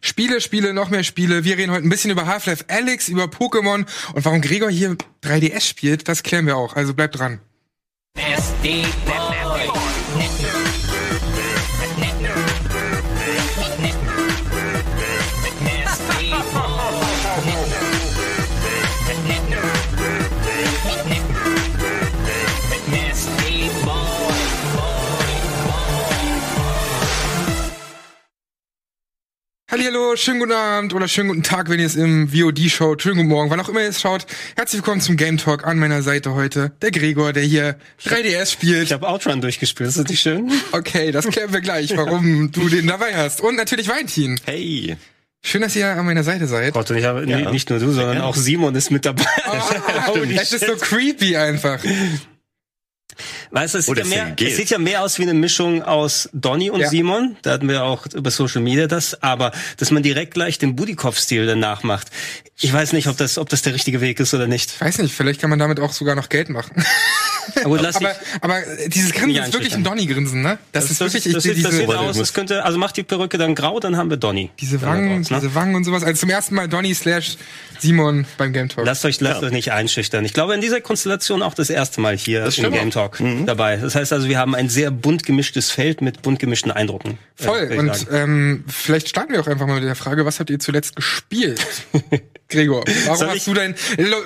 Spiele, Spiele, noch mehr Spiele. Wir reden heute ein bisschen über Half-Life Alex, über Pokémon und warum Gregor hier 3DS spielt, das klären wir auch. Also bleibt dran. SD Hallo, schönen guten Abend oder schönen guten Tag, wenn ihr es im VOD schaut. Schönen guten Morgen, wann auch immer ihr es schaut. Herzlich willkommen zum Game Talk an meiner Seite heute. Der Gregor, der hier 3DS spielt. Ich habe Outrun durchgespielt, ist das nicht schön? Okay, das klären wir gleich, warum du den dabei hast. Und natürlich Valentin. Hey. Schön, dass ihr an meiner Seite seid. Gott, und ich habe ja. nicht nur du, sondern auch Simon ist mit dabei. Oh, das ist so creepy einfach. Weißt du, es, sieht ja, mehr, es sieht ja mehr aus wie eine Mischung aus Donny und ja. Simon. Da hatten wir auch über Social Media das. Aber dass man direkt gleich den Budikov-Stil danach macht. Ich weiß nicht, ob das, ob das der richtige Weg ist oder nicht. Ich weiß nicht, vielleicht kann man damit auch sogar noch Geld machen. Aber, aber, aber dieses Grinsen ist wirklich ein Donny-Grinsen, ne? Das, das ist wirklich, das, ich, sieht, das sieht aus, das könnte, also macht die Perücke dann grau, dann haben wir Donny. Diese Wangen, raus, ne? diese Wangen und sowas. Also zum ersten Mal Donny slash Simon beim Game Talk. Lasst euch, lasst ja. euch nicht einschüchtern. Ich glaube, in dieser Konstellation auch das erste Mal hier im Game Talk mhm. Dabei. Das heißt also, wir haben ein sehr bunt gemischtes Feld mit bunt gemischten Eindrucken. Äh, Voll. Äh, und ähm, vielleicht starten wir auch einfach mal mit der Frage, was habt ihr zuletzt gespielt? Gregor, warum hast du dein,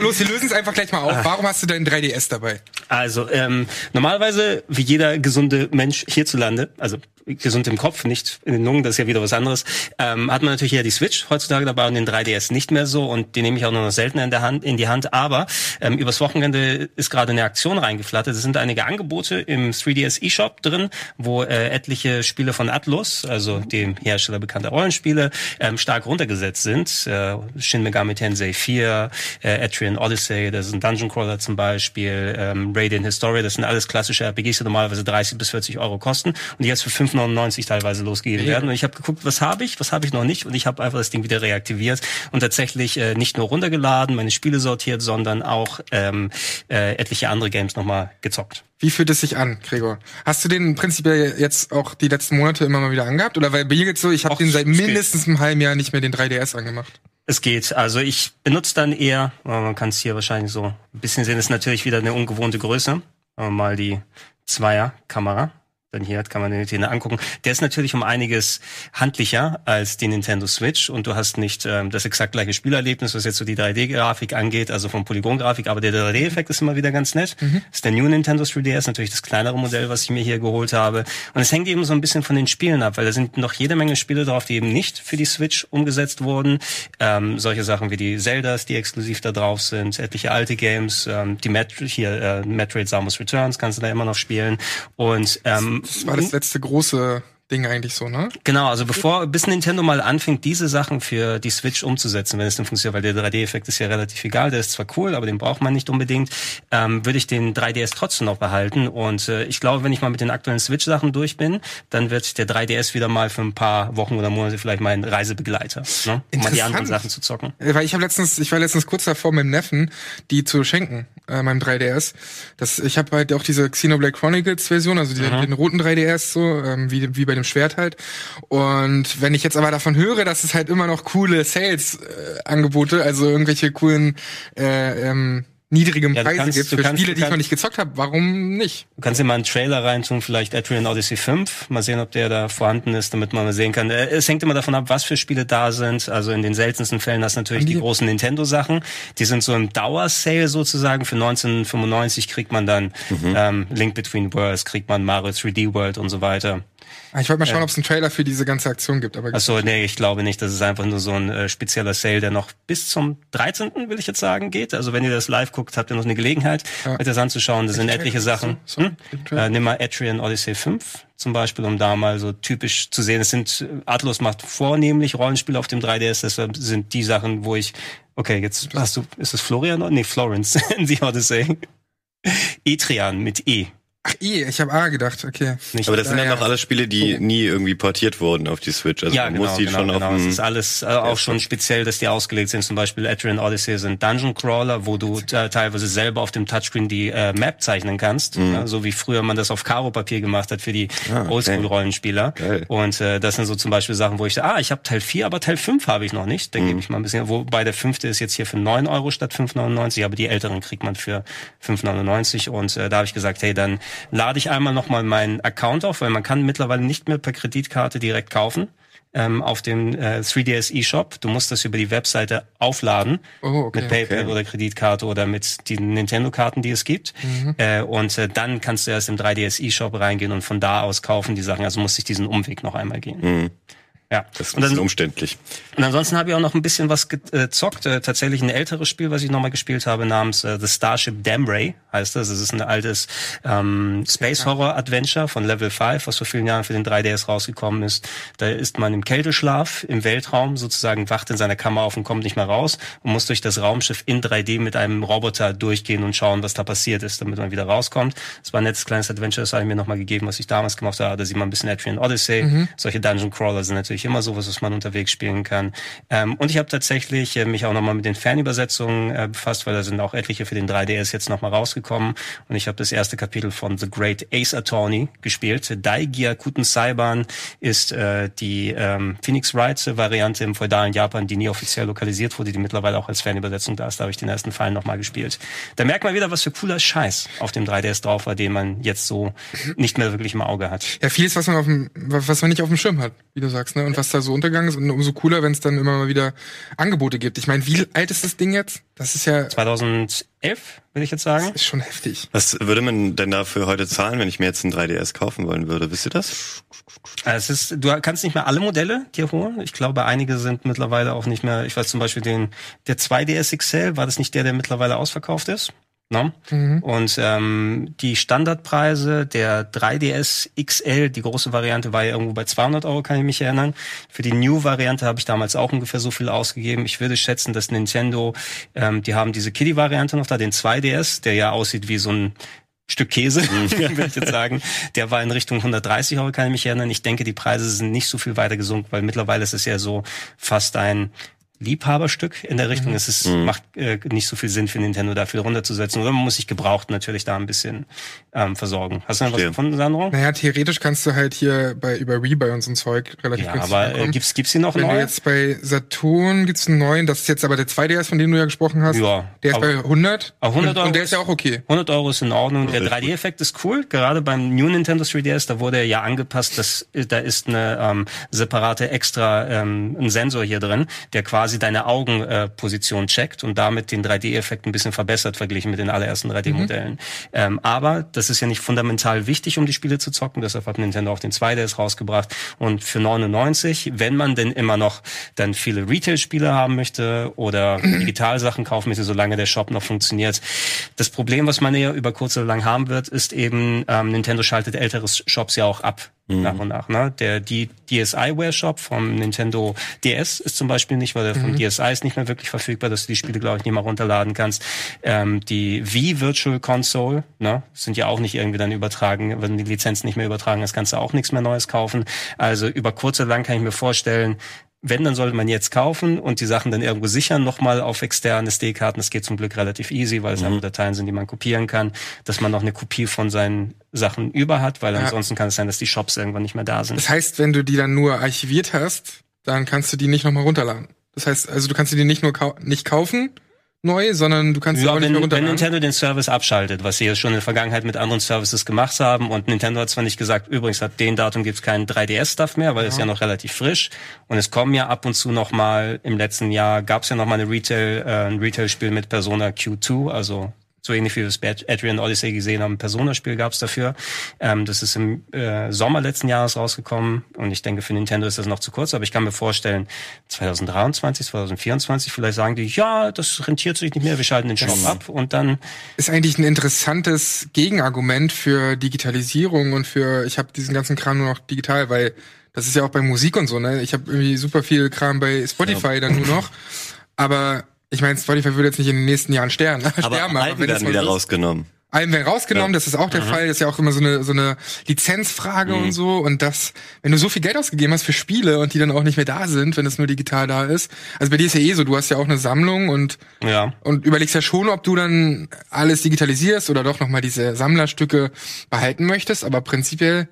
los, wir lösen es einfach gleich mal auf. Ah. Warum hast du dein 3DS dabei? Also, ähm, normalerweise, wie jeder gesunde Mensch hierzulande, also gesund im Kopf, nicht in den Lungen, das ist ja wieder was anderes, ähm, hat man natürlich ja die Switch heutzutage dabei und den 3DS nicht mehr so und die nehme ich auch nur noch seltener in, der Hand, in die Hand. Aber ähm, übers Wochenende ist gerade eine Aktion reingeflattert. Es sind einige Angebote im 3DS eShop drin, wo äh, etliche Spiele von Atlus, also dem Hersteller bekannter Rollenspiele, ähm, stark runtergesetzt sind. Äh, Shin Megami Tensei 4, äh, Etrian Odyssey, das ist ein Dungeon Crawler zum Beispiel, ähm, Radiant Historia, das sind alles klassische RPGs, die normalerweise 30 bis 40 Euro kosten und die jetzt für 5 5,99 teilweise losgegeben werden. Und ich habe geguckt, was habe ich, was habe ich noch nicht. Und ich habe einfach das Ding wieder reaktiviert und tatsächlich äh, nicht nur runtergeladen, meine Spiele sortiert, sondern auch ähm, äh, etliche andere Games nochmal gezockt. Wie fühlt es sich an, Gregor? Hast du den prinzipiell jetzt auch die letzten Monate immer mal wieder angehabt? Oder weil bei mir geht's so, ich habe den seit mindestens einem halben Jahr nicht mehr den 3DS angemacht. Es geht. Also ich benutze dann eher, man kann es hier wahrscheinlich so ein bisschen sehen, ist natürlich wieder eine ungewohnte Größe. Mal die Zweier-Kamera dann hier kann man den Nintendo angucken. Der ist natürlich um einiges handlicher als die Nintendo Switch und du hast nicht ähm, das exakt gleiche Spielerlebnis, was jetzt so die 3D-Grafik angeht, also vom Polygon-Grafik, aber der 3D-Effekt ist immer wieder ganz nett. Mhm. Das ist der New Nintendo 3DS, natürlich das kleinere Modell, was ich mir hier geholt habe. Und es hängt eben so ein bisschen von den Spielen ab, weil da sind noch jede Menge Spiele drauf, die eben nicht für die Switch umgesetzt wurden. Ähm, solche Sachen wie die Zeldas, die exklusiv da drauf sind, etliche alte Games, ähm, die Met hier äh, Metroid Samus Returns kannst du da immer noch spielen und ähm, das war das letzte große Ding eigentlich so, ne? Genau, also bevor, bis Nintendo mal anfängt, diese Sachen für die Switch umzusetzen, wenn es dann funktioniert, weil der 3D-Effekt ist ja relativ egal, der ist zwar cool, aber den braucht man nicht unbedingt, ähm, würde ich den 3DS trotzdem noch behalten. Und äh, ich glaube, wenn ich mal mit den aktuellen Switch-Sachen durch bin, dann wird der 3DS wieder mal für ein paar Wochen oder Monate vielleicht mein Reisebegleiter, ne? um mal die anderen Sachen zu zocken. Äh, weil ich habe letztens, ich war letztens kurz davor, meinem Neffen die zu schenken, äh, meinem 3DS. Das, ich habe halt auch diese Xenoblade Chronicles Version, also die, mhm. den roten 3DS so, ähm, wie, wie bei dem Schwert halt. Und wenn ich jetzt aber davon höre, dass es halt immer noch coole Sales-Angebote, äh, also irgendwelche coolen äh, ähm, niedrigem ja, Preise kannst, gibt für kannst, Spiele, die ich noch nicht gezockt habe, warum nicht? Du kannst dir mal einen Trailer reintun, vielleicht Adrian Odyssey 5, mal sehen, ob der da vorhanden ist, damit man mal sehen kann. Äh, es hängt immer davon ab, was für Spiele da sind. Also in den seltensten Fällen hast du natürlich die, die großen Nintendo-Sachen. Die sind so im Dauersale sozusagen. Für 1995 kriegt man dann mhm. ähm, Link Between Worlds, kriegt man Mario 3D World und so weiter. Ah, ich wollte mal schauen, ob es einen Trailer für diese ganze Aktion gibt. Aber Achso, nee, ich glaube nicht. Das ist einfach nur so ein äh, spezieller Sale, der noch bis zum 13. will ich jetzt sagen geht. Also wenn ihr das live guckt, habt ihr noch eine Gelegenheit, ja. euch das anzuschauen. Das sind etliche Sachen. So, hm? äh, nimm mal Atrian Odyssey 5 zum Beispiel, um da mal so typisch zu sehen. Es sind Atlus macht vornehmlich Rollenspiele auf dem 3DS. Deshalb sind die Sachen, wo ich Okay, jetzt hast du, ist es Florian? Nee, Florence in The Odyssey. Etrian mit E. Ach, eh, ich habe A gedacht, okay. Nicht aber das sind dann ja. auch alles Spiele, die nie irgendwie portiert wurden auf die Switch. Also ja, man genau, muss die genau, schon genau. auf Es ist alles äh, auch schon speziell, dass die ausgelegt sind. Zum Beispiel Etrian Odyssey sind Dungeon Crawler, wo du äh, teilweise selber auf dem Touchscreen die äh, Map zeichnen kannst, mhm. ja, so wie früher man das auf Karo-Papier gemacht hat für die ah, okay. Oldschool-Rollenspieler. Und äh, das sind so zum Beispiel Sachen, wo ich ah, ich habe Teil 4, aber Teil 5 habe ich noch nicht. Da mhm. gebe ich mal ein bisschen, wobei der fünfte ist jetzt hier für 9 Euro statt 5,99, aber die älteren kriegt man für 5,99 und äh, da habe ich gesagt, hey, dann lade ich einmal nochmal meinen Account auf, weil man kann mittlerweile nicht mehr per Kreditkarte direkt kaufen ähm, auf dem äh, 3DS eShop. Du musst das über die Webseite aufladen oh, okay, mit PayPal okay. oder Kreditkarte oder mit den Nintendo-Karten, die es gibt. Mhm. Äh, und äh, dann kannst du erst im 3DS eShop reingehen und von da aus kaufen die Sachen. Also muss ich diesen Umweg noch einmal gehen. Mhm. Ja. Das ist ein bisschen umständlich. Und ansonsten habe ich auch noch ein bisschen was gezockt. Äh, tatsächlich ein älteres Spiel, was ich nochmal gespielt habe, namens äh, The Starship Damray heißt das. Es ist ein altes ähm, Space Horror Adventure von Level 5, was vor vielen Jahren für den 3DS rausgekommen ist. Da ist man im Kälteschlaf im Weltraum, sozusagen wacht in seiner Kammer auf und kommt nicht mehr raus und muss durch das Raumschiff in 3D mit einem Roboter durchgehen und schauen, was da passiert ist, damit man wieder rauskommt. Das war ein nettes kleines Adventure, das habe ich mir nochmal gegeben, was ich damals gemacht habe. Da sieht man ein bisschen Adrian Odyssey. Mhm. Solche Dungeon Crawler sind natürlich immer sowas, was man unterwegs spielen kann. Ähm, und ich habe tatsächlich äh, mich auch nochmal mit den Fernübersetzungen äh, befasst, weil da sind auch etliche für den 3DS jetzt nochmal rausgekommen. Und ich habe das erste Kapitel von The Great Ace Attorney gespielt. Daigia Kuten Saiban ist äh, die ähm, Phoenix Wright-Variante im feudalen Japan, die nie offiziell lokalisiert wurde, die mittlerweile auch als Fernübersetzung da ist. Da habe ich den ersten Fall nochmal gespielt. Da merkt man wieder, was für cooler Scheiß auf dem 3DS drauf war, den man jetzt so nicht mehr wirklich im Auge hat. Ja, vieles, was man auf dem, was man nicht auf dem Schirm hat, wie du sagst, ne? Und was da so untergegangen ist und umso cooler, wenn es dann immer mal wieder Angebote gibt. Ich meine, wie alt ist das Ding jetzt? Das ist ja 2011, würde ich jetzt sagen. Das ist schon heftig. Was würde man denn dafür heute zahlen, wenn ich mir jetzt ein 3DS kaufen wollen würde? Wisst ihr das? Es ist, du kannst nicht mehr alle Modelle dir holen. Ich glaube, einige sind mittlerweile auch nicht mehr. Ich weiß zum Beispiel den der 2DS XL. War das nicht der, der mittlerweile ausverkauft ist? Ne? Mhm. Und ähm, die Standardpreise der 3DS XL, die große Variante, war ja irgendwo bei 200 Euro, kann ich mich erinnern. Für die New-Variante habe ich damals auch ungefähr so viel ausgegeben. Ich würde schätzen, dass Nintendo, ähm, die haben diese Kiddie-Variante noch da, den 2DS, der ja aussieht wie so ein Stück Käse, mhm. würde ich jetzt sagen. Der war in Richtung 130 Euro, kann ich mich erinnern. Ich denke, die Preise sind nicht so viel weiter gesunken, weil mittlerweile ist es ja so fast ein Liebhaberstück in der Richtung. Mhm. Es ist, mhm. macht äh, nicht so viel Sinn für Nintendo dafür runterzusetzen. Oder man muss sich gebraucht natürlich da ein bisschen ähm, versorgen. Hast du noch was gefunden, Sandro? Naja, theoretisch kannst du halt hier bei über Rebuy und so ein Zeug relativ ja, günstig aber bekommen. äh, gibt's gibt's hier noch Wenn neu? du jetzt bei Saturn gibt's einen neuen, das ist jetzt aber der 2DS, von dem du ja gesprochen hast. Ja. Der ist bei 100. 100 Euro und, der ist ja auch okay. 100 Euro ist in Ordnung. Der 3D-Effekt ist cool. Gerade beim New Nintendo 3DS, da wurde er ja angepasst. Das, da ist eine ähm, separate extra ähm, ein Sensor hier drin, der quasi deine Augen äh, checkt und damit den 3D-Effekt ein bisschen verbessert verglichen mit den allerersten 3D-Modellen. Mhm. Ähm, aber das ist ja nicht fundamental wichtig, um die Spiele zu zocken. Deshalb hat Nintendo auch den 2DS rausgebracht. Und für 99, wenn man denn immer noch dann viele Retail-Spiele haben möchte oder Digitalsachen kaufen möchte, solange der Shop noch funktioniert. Das Problem, was man ja über kurz oder lang haben wird, ist eben, ähm, Nintendo schaltet ältere Shops ja auch ab mhm. nach und nach. Ne? Der die DSiWare Shop vom Nintendo DS ist zum Beispiel nicht, weil der vom mhm. DSi ist nicht mehr wirklich verfügbar, dass du die Spiele glaube ich nicht mal runterladen kannst. Ähm, die Wii Virtual Console ne, sind ja auch nicht irgendwie dann übertragen, wenn die Lizenzen nicht mehr übertragen, das kannst du auch nichts mehr Neues kaufen. Also über kurz oder lang kann ich mir vorstellen, wenn, dann sollte man jetzt kaufen und die Sachen dann irgendwo sichern, nochmal auf externe SD-Karten. Das geht zum Glück relativ easy, weil es mhm. einfach Dateien sind, die man kopieren kann, dass man noch eine Kopie von seinen Sachen über hat, weil ja. ansonsten kann es sein, dass die Shops irgendwann nicht mehr da sind. Das heißt, wenn du die dann nur archiviert hast, dann kannst du die nicht nochmal runterladen. Das heißt, also du kannst die nicht nur kau nicht kaufen, neu, sondern du kannst ja, auch nicht wenn, mehr wenn Nintendo den Service abschaltet, was sie ja schon in der Vergangenheit mit anderen Services gemacht haben. Und Nintendo hat zwar nicht gesagt, übrigens ab dem Datum gibt's keinen 3DS-Stuff mehr, weil es ja. ja noch relativ frisch. Und es kommen ja ab und zu noch mal, im letzten Jahr gab's ja noch mal eine Retail, äh, ein Retail-Spiel mit Persona Q2, also so ähnlich wie wir es bei Adrian Odyssey gesehen haben. Ein Persona-Spiel gab es dafür. Ähm, das ist im äh, Sommer letzten Jahres rausgekommen und ich denke, für Nintendo ist das noch zu kurz, aber ich kann mir vorstellen, 2023, 2024, vielleicht sagen die, ja, das rentiert sich nicht mehr, wir schalten den Shop das ab und dann... Ist eigentlich ein interessantes Gegenargument für Digitalisierung und für, ich habe diesen ganzen Kram nur noch digital, weil das ist ja auch bei Musik und so, ne? Ich habe irgendwie super viel Kram bei Spotify ja. dann nur noch, aber ich meine, Spotify würde jetzt nicht in den nächsten Jahren sterben. Aber sterben, Alben aber werden wieder ist. rausgenommen. Allem werden rausgenommen, Ja. das ist auch der Fall. Das ist ja auch immer so eine, so eine Lizenzfrage Mhm. und so. Und das, wenn du so viel Geld ausgegeben hast für Spiele und die dann auch nicht mehr da sind, wenn es nur digital da ist. Also bei dir ist ja eh so, du hast ja auch eine Sammlung und, Ja. und überlegst ja schon, ob du dann alles digitalisierst oder doch nochmal diese Sammlerstücke behalten möchtest. Aber prinzipiell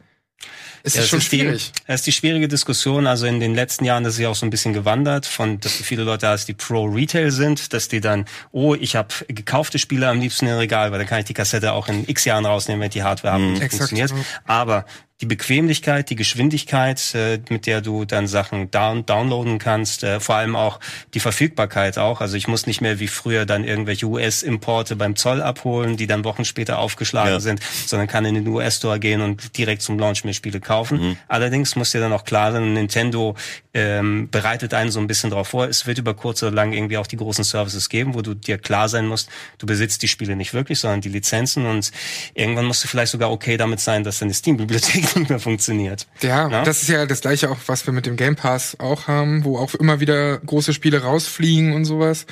ist Ja, es schon ist schwierig. Die, das ist die schwierige Diskussion. Also in den letzten Jahren ist ja auch so ein bisschen gewandert, von dass viele Leute hast, die Pro-Retail sind, dass die dann, oh, ich habe gekaufte Spiele am liebsten im Regal, weil dann kann ich die Kassette auch in x Jahren rausnehmen, wenn die Hardware haben nicht Exakt, funktioniert. Aber die Bequemlichkeit, die Geschwindigkeit, äh, mit der du dann Sachen down downloaden kannst, äh, vor allem auch die Verfügbarkeit auch. Also ich muss nicht mehr wie früher dann irgendwelche US-Importe beim Zoll abholen, die dann Wochen später aufgeschlagen Ja. sind, sondern kann in den US-Store gehen und direkt zum Launch mir Spiele kaufen. Allerdings muss dir dann auch klar sein, Nintendo ähm, bereitet einen so ein bisschen darauf vor, es wird über kurz oder lang irgendwie auch die großen Services geben, wo du dir klar sein musst, du besitzt die Spiele nicht wirklich, sondern die Lizenzen und irgendwann musst du vielleicht sogar okay damit sein, dass deine Steam-Bibliothek nicht mehr funktioniert. Ja, Ja? das ist ja das gleiche auch, was wir mit dem Game Pass auch haben, wo auch immer wieder große Spiele rausfliegen und sowas.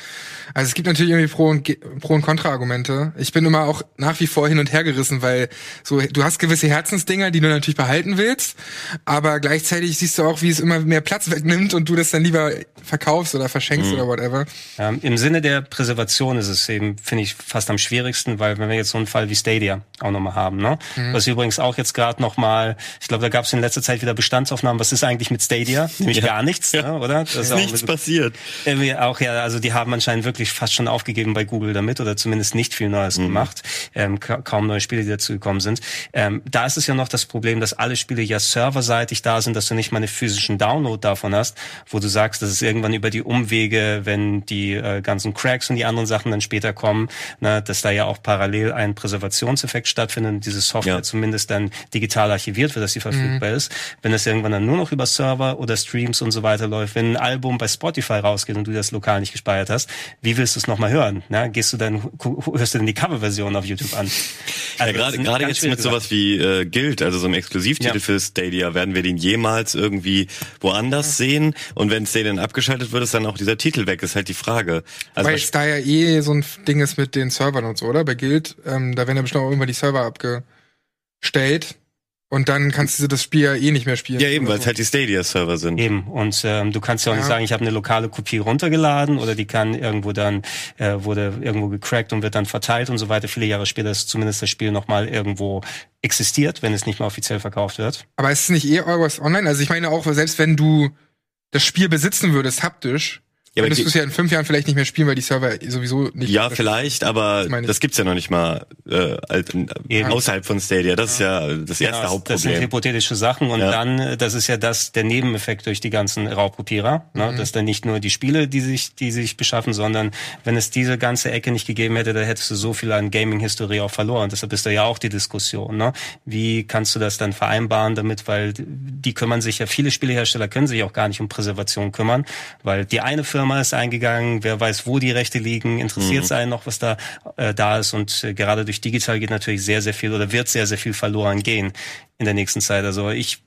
Also es gibt natürlich irgendwie Pro- und, Ge- Pro- und Kontra-Argumente. Ich bin immer auch nach wie vor hin und her gerissen, weil so du hast gewisse Herzensdinger, die du natürlich behalten willst, aber gleichzeitig siehst du auch, wie es immer mehr Platz wegnimmt und du das dann lieber verkaufst oder verschenkst oder whatever. Ähm, Im Sinne der Präservation ist es eben, finde ich, fast am schwierigsten, weil wenn wir jetzt so einen Fall wie Stadia auch nochmal haben, ne? Was übrigens auch jetzt gerade nochmal, ich glaube, da gab es in letzter Zeit wieder Bestandsaufnahmen, was ist eigentlich mit Stadia? Nämlich gar nichts, ne? oder? Das Ist nichts passiert. Irgendwie auch ja, also die haben anscheinend wirklich fast schon aufgegeben bei Google damit oder zumindest nicht viel Neues gemacht. Ähm, ka kaum neue Spiele, die dazu gekommen sind. Ähm, da ist es ja noch das Problem, dass alle Spiele ja serverseitig da sind, dass du nicht mal einen physischen Download davon hast, wo du sagst, dass es irgendwann über die Umwege, wenn die äh, ganzen Cracks und die anderen Sachen dann später kommen, na, dass da ja auch parallel ein Präservationseffekt stattfindet und diese Software Ja. zumindest dann digital archiviert wird, dass sie verfügbar ist. Wenn das irgendwann dann nur noch über Server oder Streams und so weiter läuft, wenn ein Album bei Spotify rausgeht und du das lokal nicht gespeichert hast, wie willst du es nochmal hören? Na, gehst du dann, hörst du denn die Coverversion auf YouTube an? Ja, Also, das gerade gerade jetzt mit sowas wie äh, Guild, also so einem Exklusivtitel Ja. für Stadia, werden wir den jemals irgendwie woanders sehen? Und wenn Stadia dann abgeschaltet wird, ist dann auch dieser Titel weg, ist halt die Frage. Also Weil es da ja eh so ein Ding ist mit den Servern und so, oder? Bei Guild, ähm, da werden ja bestimmt auch irgendwann die Server abgestellt und dann kannst du das Spiel ja eh nicht mehr spielen. ja eben, weil es so. halt die Stadia-Server sind. Eben. Und ähm, du kannst ja auch nicht Ja. sagen, ich habe eine lokale Kopie runtergeladen oder die kann irgendwo dann, äh, wurde irgendwo gecrackt und wird dann verteilt und so weiter. Viele Jahre später ist zumindest das Spiel nochmal irgendwo existiert, wenn es nicht mehr offiziell verkauft wird. Aber ist es nicht eh Always Online? Also ich meine auch, selbst wenn du das Spiel besitzen würdest, haptisch, Ja, die- du es ja in fünf Jahren vielleicht nicht mehr spielen, weil die Server sowieso nicht. Ja, vielleicht, aber das gibt's ja noch nicht mal äh, als- Eben. außerhalb von Stadia. Das ist ja das erste Genau, Das sind Hauptproblem. hypothetische Sachen und Ja. dann, äh, das ist ja das der Nebeneffekt durch die ganzen Raubkopierer, Mhm. ne? dass dann nicht nur die Spiele, die sich, die sich beschaffen, sondern wenn es diese ganze Ecke nicht gegeben hätte, da hättest du so viel an Gaming-Historie auch verloren. Deshalb ist da ja auch die Diskussion, ne? Wie kannst du das dann vereinbaren damit, weil die kümmern sich ja, viele Spielehersteller können sich auch gar nicht um Präservation kümmern, weil die eine Firma ist eingegangen, wer weiß, wo die Rechte liegen, interessiert es einen noch, was da äh, da ist. Und äh, gerade durch digital geht natürlich sehr, sehr viel oder wird sehr, sehr viel verloren gehen in der nächsten Zeit. Also ich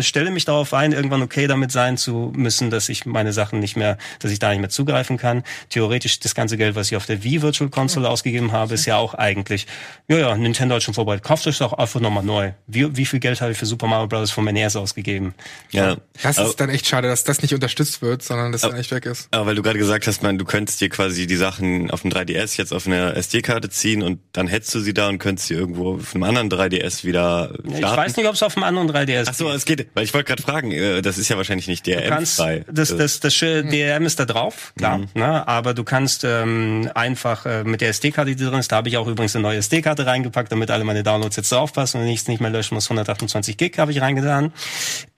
stelle mich darauf ein, irgendwann okay damit sein zu müssen, dass ich meine Sachen nicht mehr, dass ich da nicht mehr zugreifen kann. Theoretisch das ganze Geld, was ich auf der Wii Virtual Console ausgegeben habe, ist ja auch eigentlich, ja, ja, Nintendo hat schon vorbereitet. Kauft euch doch einfach nochmal neu. Wie, wie viel Geld habe ich für Super Mario Bros. vom NES ausgegeben? Ja. Das Aber- ist dann echt schade, dass das nicht unterstützt wird, sondern dass dann echt weg ist. Aber weil du gerade gesagt hast, man, du könntest dir quasi die Sachen auf dem 3DS jetzt auf einer SD-Karte ziehen und dann hättest du sie da und könntest sie irgendwo auf einem anderen 3DS wieder starten. Ich weiß nicht, ob es auf dem anderen 3DS Ach so, es geht, weil ich wollte gerade fragen, äh, das ist ja wahrscheinlich nicht Du kannst, DRM-frei. das, das, das schö- DRM ist da drauf, klar, ne? aber du kannst ähm, einfach äh, mit der SD-Karte, die drin ist, da habe ich auch übrigens eine neue SD-Karte reingepackt, damit alle meine Downloads jetzt draufpassen und ich es nicht mehr löschen muss. 128 Gig habe ich reingetan.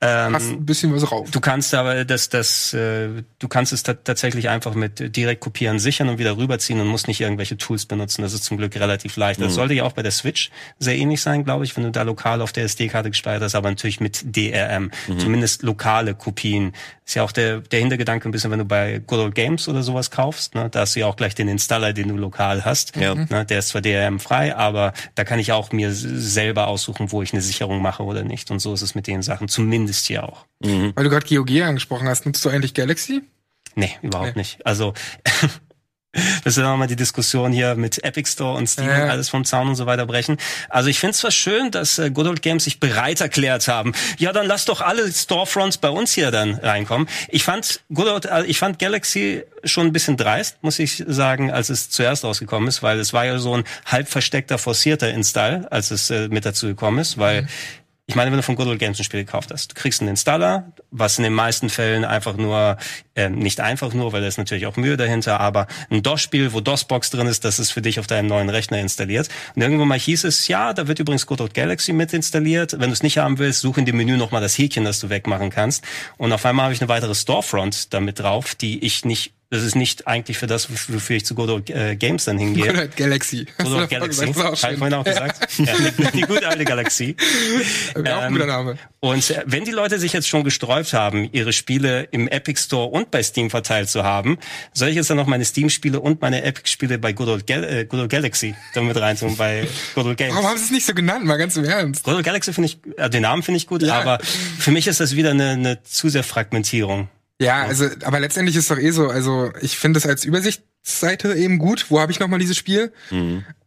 Ähm, Hast ein bisschen was rauf. Du kannst aber das, das, äh, du kannst es ta tatsächlich einfach mit direkt kopieren sichern und wieder rüberziehen und musst nicht irgendwelche Tools benutzen. Das ist zum Glück relativ leicht. Das sollte ja auch bei der Switch sehr ähnlich sein, glaube ich, wenn du da lokal auf der SD-Karte gespeichert hast, aber natürlich mit DRM. Zumindest lokale Kopien. Ist ja auch der, der Hintergedanke ein bisschen, wenn du bei Good Old Games oder sowas kaufst, ne, da hast du ja auch gleich den Installer, den du lokal hast. Ja. Ne, der ist zwar DRM frei, aber da kann ich auch mir selber aussuchen, wo ich eine Sicherung mache oder nicht. Und so ist es mit den Sachen, zumindest hier auch. Weil du gerade GOG angesprochen hast, nutzt du eigentlich Galaxy? Nee, überhaupt Nee. nicht. Also bis wir nochmal die Diskussion hier mit Epic Store und Steam Ja. und alles vom Zaun und so weiter brechen. Also ich finde es zwar schön, dass äh, Good Old Games sich bereit erklärt haben. Ja, dann lass doch alle Storefronts bei uns hier dann reinkommen. Ich fand Good Old, äh, ich fand Galaxy schon ein bisschen dreist, muss ich sagen, als es zuerst rausgekommen ist, weil es war ja so ein halb versteckter, forcierter Install, als es äh, mit dazu gekommen ist, weil ich meine, wenn du von Good Old Games ein Spiel gekauft hast, du kriegst einen Installer, was in den meisten Fällen einfach nur, ähm, nicht einfach nur, weil da ist natürlich auch Mühe dahinter, aber ein DOS-Spiel, wo DOS-Box drin ist, das ist für dich auf deinem neuen Rechner installiert. Und irgendwann mal hieß es, ja, da wird übrigens Good Old Galaxy mit installiert. Wenn du es nicht haben willst, such in dem Menü nochmal das Häkchen, das du wegmachen kannst. Und auf einmal habe ich eine weitere Storefront damit drauf, die ich nicht das ist nicht eigentlich für das, wofür ich zu Good Old äh, Games dann hingehe. Oder Galaxy. Davor Galaxy. Habe ich vorhin auch gesagt. ja, die, die gute alte Galaxie. Wäre auch ein Ähm, guter Name. Und äh, wenn die Leute sich jetzt schon gesträubt haben, ihre Spiele im Epic Store und bei Steam verteilt zu haben, soll ich jetzt dann noch meine Steam-Spiele und meine Epic-Spiele bei Good Old, Gal äh, Good Old Galaxy damit reintun, bei Good Old Games? Warum haben sie es nicht so genannt? Mal ganz im Ernst. Good Old Galaxy finde ich, äh, den Namen finde ich gut, Ja. aber für mich ist das wieder eine, eine zu sehr Fragmentierung. Ja, also, aber letztendlich ist doch eh so, also ich finde es als Übersichtsseite eben gut. Wo habe ich nochmal dieses Spiel?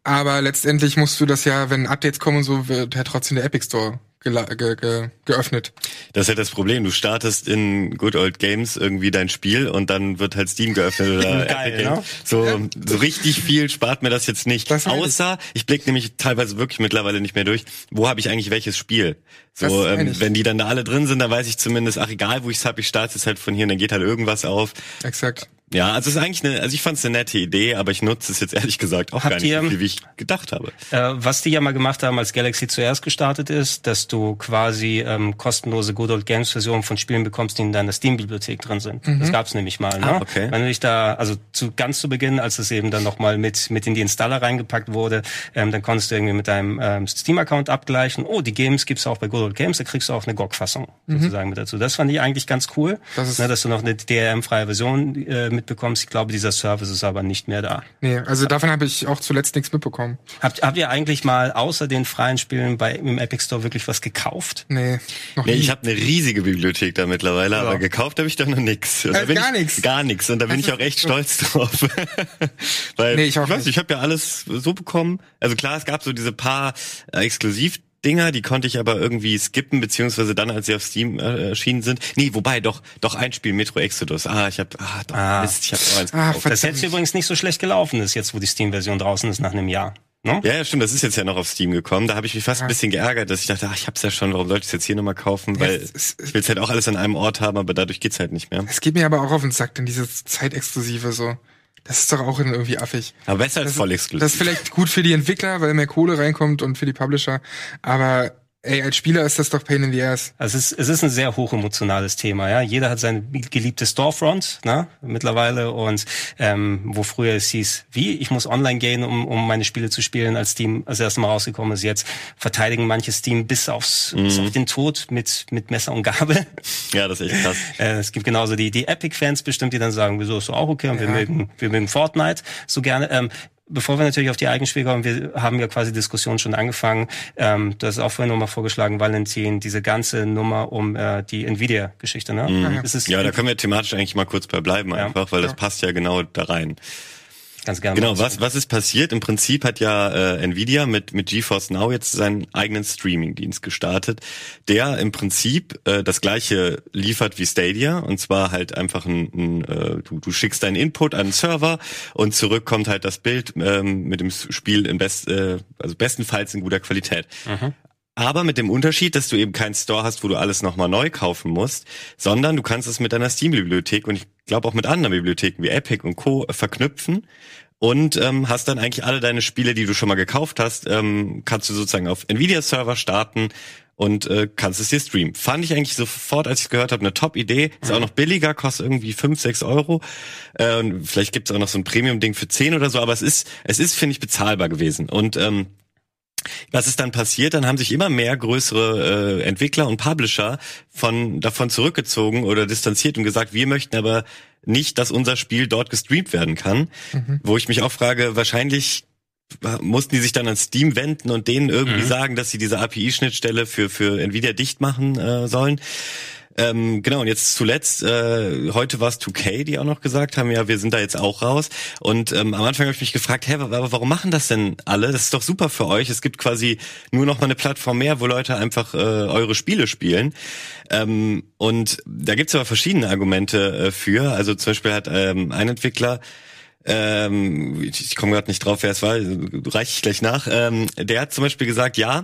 Aber letztendlich musst du das ja, wenn Updates kommen und so, wird ja trotzdem der Epic Store ge ge geöffnet. Das ist ja das Problem. Du startest in Good Old Games irgendwie dein Spiel und dann wird halt Steam geöffnet oder Geil, Epic ne? So, so richtig viel spart mir das jetzt nicht. Das. Außer, ich blicke nämlich teilweise wirklich mittlerweile nicht mehr durch, wo habe ich eigentlich welches Spiel. So, ähm, wenn die dann da alle drin sind, dann weiß ich zumindest, ach egal, wo ich's hab, ich starte es halt von hier und dann geht halt irgendwas auf. Exakt. Ja, also es ist eigentlich eine, also ich fand es eine nette Idee, aber ich nutze es jetzt ehrlich gesagt auch Habt gar nicht ihr- so viel, wie ich gedacht habe. Äh, was die ja mal gemacht haben, als Galaxy zuerst gestartet ist, dass du quasi ähm, kostenlose Good Old Games Versionen von Spielen bekommst, die in deiner Steam-Bibliothek drin sind. Das gab's nämlich mal. Ne? Ah, okay. Wenn du dich da, also zu ganz zu Beginn, als es eben dann nochmal mit mit in die Installer reingepackt wurde, ähm, dann konntest du irgendwie mit deinem ähm, Steam-Account abgleichen. Oh, die Games gibt's auch bei Good Old Games, da kriegst du auch eine GOG-Fassung sozusagen mit dazu. Das fand ich eigentlich ganz cool, Das ist- ne, dass du noch eine DRM-freie Version äh, mitbekommst. Ich glaube, dieser Service ist aber nicht mehr da. Nee, also davon habe ich auch zuletzt nichts mitbekommen. Habt, habt ihr eigentlich mal außer den freien Spielen bei im Epic Store wirklich was gekauft? Nee, noch Nee, nie. ich habe eine riesige Bibliothek da mittlerweile, Ja. aber gekauft habe ich da noch da Äh, bin gar ich, nix. Gar nichts. Und da bin ich auch echt stolz drauf. Weil Nee, ich auch ich weiß nicht, ich habe ja alles so bekommen. Also klar, es gab so diese paar äh, Exklusiv Dinger, die konnte ich aber irgendwie skippen, beziehungsweise dann, als sie auf Steam äh, erschienen sind. Nee, wobei, doch, doch ein Spiel, Metro Exodus. Ah, ich habe, ah, doch, Ah. Mist, ich habe auch eins Ah, gekauft. verdammt. Das jetzt übrigens nicht so schlecht gelaufen ist, jetzt wo die Steam-Version draußen ist nach einem Jahr. Ne? Ja, ja, stimmt, das ist jetzt ja noch auf Steam gekommen. Da habe ich mich fast ein bisschen geärgert, dass ich dachte, ach, ich hab's ja schon, warum sollte ich es jetzt hier nochmal kaufen? Weil es ist- ich will's halt auch alles an einem Ort haben, aber dadurch geht's halt nicht mehr. Es geht mir aber auch auf den Sack, denn diese Zeitexklusive so. Das ist doch auch irgendwie affig. Aber besser als Das, voll das exklusiv. ist vielleicht gut für die Entwickler, weil mehr Kohle reinkommt und für die Publisher. Aber ey, als Spieler ist das doch Pain in the Ass. Also es ist, es ist ein sehr hochemotionales Thema. Ja, jeder hat seine geliebte Storefront ne, mittlerweile und ähm, wo früher es hieß, wie ich muss online gehen, um, um meine Spiele zu spielen, als Steam als erstes Mal rausgekommen ist. Jetzt verteidigen manche Steam bis aufs bis auf den Tod mit mit Messer und Gabel. ja, das ist echt krass. Äh, es gibt genauso die, die Epic-Fans bestimmt, die dann sagen, wieso ist so auch okay und wir mögen, wir mögen Fortnite so gerne. Ähm, Bevor wir natürlich auf die Eigenspiele kommen, wir haben ja quasi Diskussion schon angefangen. Ähm, du hast auch vorhin nochmal vorgeschlagen, Valentin, diese ganze Nummer um äh, die Nvidia-Geschichte. Ne? Ist Ja, da können wir thematisch eigentlich mal kurz bei bleiben einfach, weil das passt ja genau da rein. Ganz gerne. Genau, was, was ist passiert? Im Prinzip hat ja äh, Nvidia mit, mit GeForce Now jetzt seinen eigenen Streaming-Dienst gestartet, der im Prinzip äh, das gleiche liefert wie Stadia und zwar halt einfach ein, ein äh, du, du schickst deinen Input an den Server und zurück kommt halt das Bild ähm, mit dem Spiel in best, äh, also bestenfalls in guter Qualität. Aber mit dem Unterschied, dass du eben keinen Store hast, wo du alles nochmal neu kaufen musst, sondern du kannst es mit deiner Steam-Bibliothek und ich glaube auch mit anderen Bibliotheken wie Epic und Co. verknüpfen und ähm, hast dann eigentlich alle deine Spiele, die du schon mal gekauft hast, ähm, kannst du sozusagen auf Nvidia-Server starten und äh, kannst es dir streamen. Fand ich eigentlich sofort, als ich gehört habe, eine Top-Idee. Ist auch noch billiger, kostet irgendwie 5, 6 Euro. Äh, und vielleicht gibt's auch noch so ein Premium-Ding für 10 oder so, aber es ist, es ist, finde ich, bezahlbar gewesen. Und ähm, was ist dann passiert? Dann haben sich immer mehr größere äh, Entwickler und Publisher von davon zurückgezogen oder distanziert und gesagt, wir möchten aber nicht, dass unser Spiel dort gestreamt werden kann. Wo ich mich auch frage, wahrscheinlich mussten die sich dann an Steam wenden und denen irgendwie sagen, dass sie diese API-Schnittstelle für für Nvidia dicht machen äh, sollen. Ähm, genau, und jetzt zuletzt, äh, heute war es 2K, die auch noch gesagt haben, ja, wir sind da jetzt auch raus. Und ähm, am Anfang habe ich mich gefragt, hä, aber warum machen das denn alle? Das ist doch super für euch. Es gibt quasi nur noch mal eine Plattform mehr, wo Leute einfach äh, eure Spiele spielen. Ähm, und da gibt's aber verschiedene Argumente äh, für. Also zum Beispiel hat ähm, ein Entwickler ähm, ich, komme gerade nicht drauf, wer es war, reiche ich gleich nach. Ähm, der hat zum Beispiel gesagt, ja,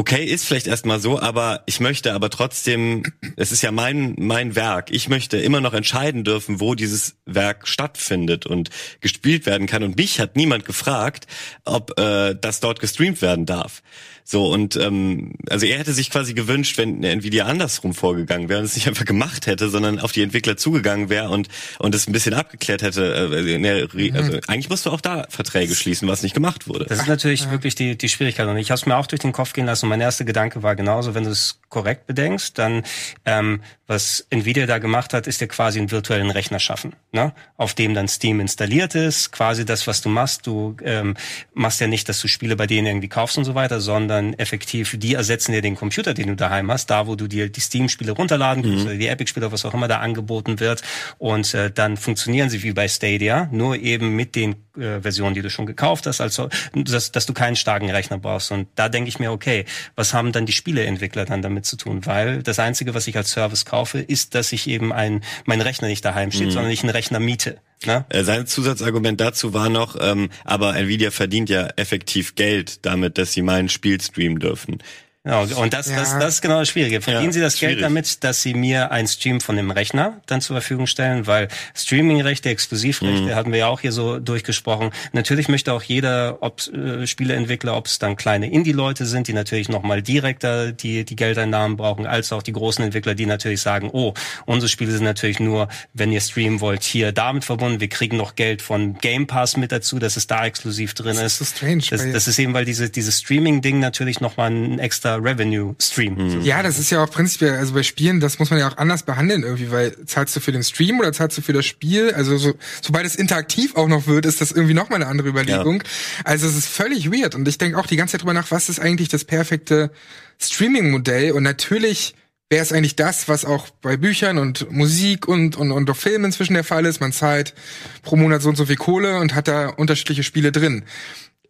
okay, ist vielleicht erstmal so, aber ich möchte aber trotzdem, es ist ja mein, mein Werk, ich möchte immer noch entscheiden dürfen, wo dieses Werk stattfindet und gespielt werden kann. Und mich hat niemand gefragt, ob äh, das dort gestreamt werden darf. So, und ähm, also er hätte sich quasi gewünscht, wenn Nvidia andersrum vorgegangen wäre und es nicht einfach gemacht hätte, sondern auf die Entwickler zugegangen wäre und und es ein bisschen abgeklärt hätte. Äh, ne, also mhm. eigentlich musst du auch da Verträge schließen, was nicht gemacht wurde. Das ist natürlich ja. wirklich die, die Schwierigkeit. Und ich habe es mir auch durch den Kopf gehen lassen. Und mein erster Gedanke war genauso, wenn du es korrekt bedenkst, dann ähm, was Nvidia da gemacht hat, ist ja quasi einen virtuellen Rechner schaffen, ne? auf dem dann Steam installiert ist. Quasi das, was du machst. Du ähm, machst ja nicht, dass du Spiele bei denen irgendwie kaufst und so weiter, sondern sondern effektiv, die ersetzen dir den Computer, den du daheim hast, da wo du dir die Steam-Spiele runterladen kannst, mhm. oder die Epic-Spiele, was auch immer da angeboten wird. Und äh, dann funktionieren sie wie bei Stadia, nur eben mit den äh, Versionen, die du schon gekauft hast, also dass, dass du keinen starken Rechner brauchst. Und da denke ich mir, okay, was haben dann die Spieleentwickler dann damit zu tun? Weil das Einzige, was ich als Service kaufe, ist, dass ich eben ein, mein Rechner nicht daheim steht, mhm. sondern ich einen Rechner miete. Ne? Äh, sein Zusatzargument dazu war noch, ähm, aber Nvidia verdient ja effektiv Geld damit, dass sie mein Spiel streamen dürfen. Genau, und das, ja. das, das ist genau das Schwierige. Verdienen ja, Sie das schwierig. Geld damit, dass Sie mir ein Stream von dem Rechner dann zur Verfügung stellen? Weil Streamingrechte, Exklusivrechte mhm. hatten wir ja auch hier so durchgesprochen. Natürlich möchte auch jeder ob, äh, Spieleentwickler, ob es dann kleine Indie-Leute sind, die natürlich nochmal direkter die, die Geldeinnahmen brauchen, als auch die großen Entwickler, die natürlich sagen, oh, unsere Spiele sind natürlich nur, wenn ihr streamen wollt, hier damit verbunden. Wir kriegen noch Geld von Game Pass mit dazu, dass es da exklusiv drin ist. Das ist so strange. Das, das ist eben, weil diese, dieses Streaming-Ding natürlich nochmal ein extra extra Revenue Stream. Mhm. Ja, das ist ja auch prinzipiell, also bei Spielen, das muss man ja auch anders behandeln irgendwie, weil zahlst du für den Stream oder zahlst du für das Spiel? Also so, sobald es interaktiv auch noch wird, ist das irgendwie nochmal eine andere Überlegung. Ja. Also es ist völlig weird und ich denke auch die ganze Zeit drüber nach, was ist eigentlich das perfekte Streaming-Modell und natürlich wäre es eigentlich das, was auch bei Büchern und Musik und, und, und auch Filmen inzwischen der Fall ist. Man zahlt pro Monat so und so viel Kohle und hat da unterschiedliche Spiele drin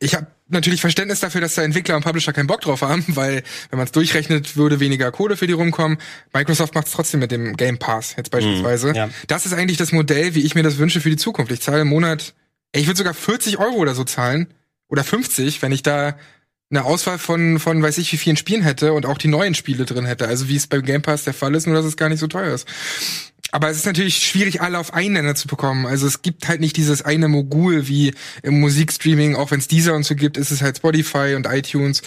ich habe natürlich Verständnis dafür, dass da Entwickler und Publisher keinen Bock drauf haben, weil wenn man es durchrechnet, würde weniger Kohle für die rumkommen. Microsoft macht es trotzdem mit dem Game Pass jetzt beispielsweise. Mhm, ja. Das ist eigentlich das Modell, wie ich mir das wünsche für die Zukunft. Ich zahle im Monat, ich würde sogar 40 Euro oder so zahlen oder 50, wenn ich da eine Auswahl von, von weiß ich wie vielen Spielen hätte und auch die neuen Spiele drin hätte. Also wie es beim Game Pass der Fall ist, nur dass es gar nicht so teuer ist. Aber es ist natürlich schwierig, alle auf einen Nenner zu bekommen. Also es gibt halt nicht dieses eine Mogul wie im Musikstreaming, auch wenn es dieser und so gibt, ist es halt Spotify und iTunes.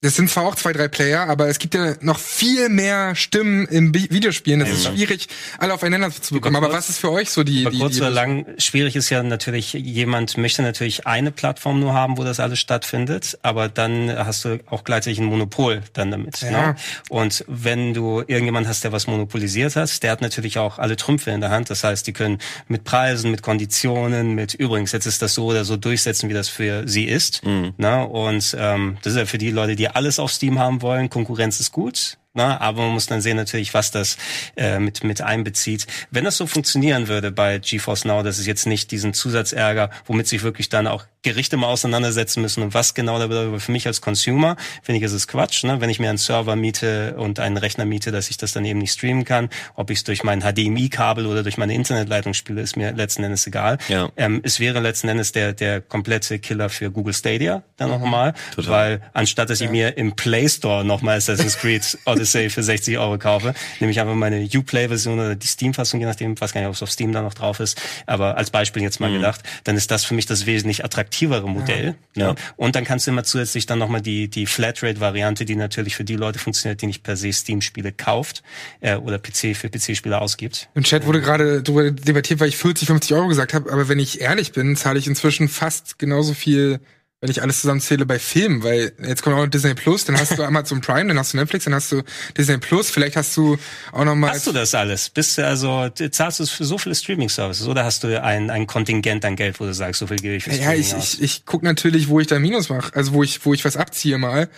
Das sind zwar auch zwei, drei Player, aber es gibt ja noch viel mehr Stimmen im Videospielen. Es ist schwierig, alle aufeinander zu bekommen. aber was ist für euch so die... Aber kurz die, oder lang, schwierig ist ja natürlich, jemand möchte natürlich eine Plattform nur haben, wo das alles stattfindet, aber dann hast du auch gleichzeitig ein Monopol dann damit. Ja. Ne? Und wenn du irgendjemand hast, der was monopolisiert hat, der hat natürlich auch alle Trümpfe in der Hand. Das heißt, die können mit Preisen, mit Konditionen, mit übrigens, jetzt ist das so oder so durchsetzen, wie das für sie ist. Mhm. Ne? Und ähm, das ist ja für die Leute, die alles auf Steam haben wollen. Konkurrenz ist gut. Na, aber man muss dann sehen natürlich, was das äh, mit, mit einbezieht. Wenn das so funktionieren würde bei GeForce Now, dass es jetzt nicht diesen Zusatzärger, womit sich wirklich dann auch Gerichte mal auseinandersetzen müssen und was genau da bedeutet, für mich als Consumer, finde ich, ist es Quatsch, ne? wenn ich mir einen Server miete und einen Rechner miete, dass ich das dann eben nicht streamen kann. Ob ich es durch mein HDMI-Kabel oder durch meine Internetleitung spiele, ist mir letzten Endes egal. Ja. Ähm, es wäre letzten Endes der, der komplette Killer für Google Stadia dann mhm. nochmal, weil anstatt dass ja. ich mir im Play Store nochmal Assassin's Creed Odyssey für 60 Euro kaufe, nehme ich einfach meine Uplay-Version oder die Steam-Fassung, je nachdem, weiß gar nicht, ob es auf Steam da noch drauf ist, aber als Beispiel jetzt mal mhm. gedacht, dann ist das für mich das wesentlich attraktiv attraktivere Modell. Ja. ja. Und dann kannst du immer zusätzlich dann nochmal die, die Flatrate-Variante, die natürlich für die Leute funktioniert, die nicht per se Steam-Spiele kauft äh, oder PC für PC-Spiele ausgibt. Im Chat wurde gerade darüber debattiert, weil ich 40, 50 Euro gesagt habe, aber wenn ich ehrlich bin, zahle ich inzwischen fast genauso viel wenn ich alles zusammenzähle bei Filmen, weil jetzt kommt auch noch Disney Plus, dann hast du Amazon Prime, dann hast du Netflix, dann hast du Disney Plus, vielleicht hast du auch noch mal Hast du das alles? Bist du also zahlst du für so viele Streaming Services oder hast du ein, ein Kontingent an Geld, wo du sagst, so viel gebe ich für Ja, ich, aus? ich, ich guck natürlich, wo ich da Minus mache, also wo ich, wo ich was abziehe mal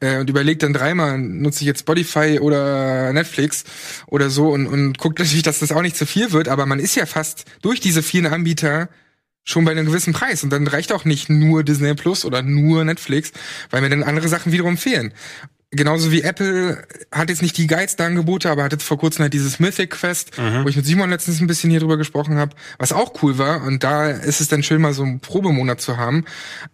äh, und überlege dann dreimal, nutze ich jetzt Spotify oder Netflix oder so und, und guck natürlich, dass das auch nicht zu viel wird, aber man ist ja fast durch diese vielen Anbieter schon bei einem gewissen Preis und dann reicht auch nicht nur Disney Plus oder nur Netflix, weil mir dann andere Sachen wiederum fehlen. Genauso wie Apple hat jetzt nicht die geilsten Angebote, aber hat jetzt vor kurzem halt dieses Mythic Quest, wo ich mit Simon letztens ein bisschen hier drüber gesprochen habe, was auch cool war. Und da ist es dann schön, mal so einen Probemonat zu haben.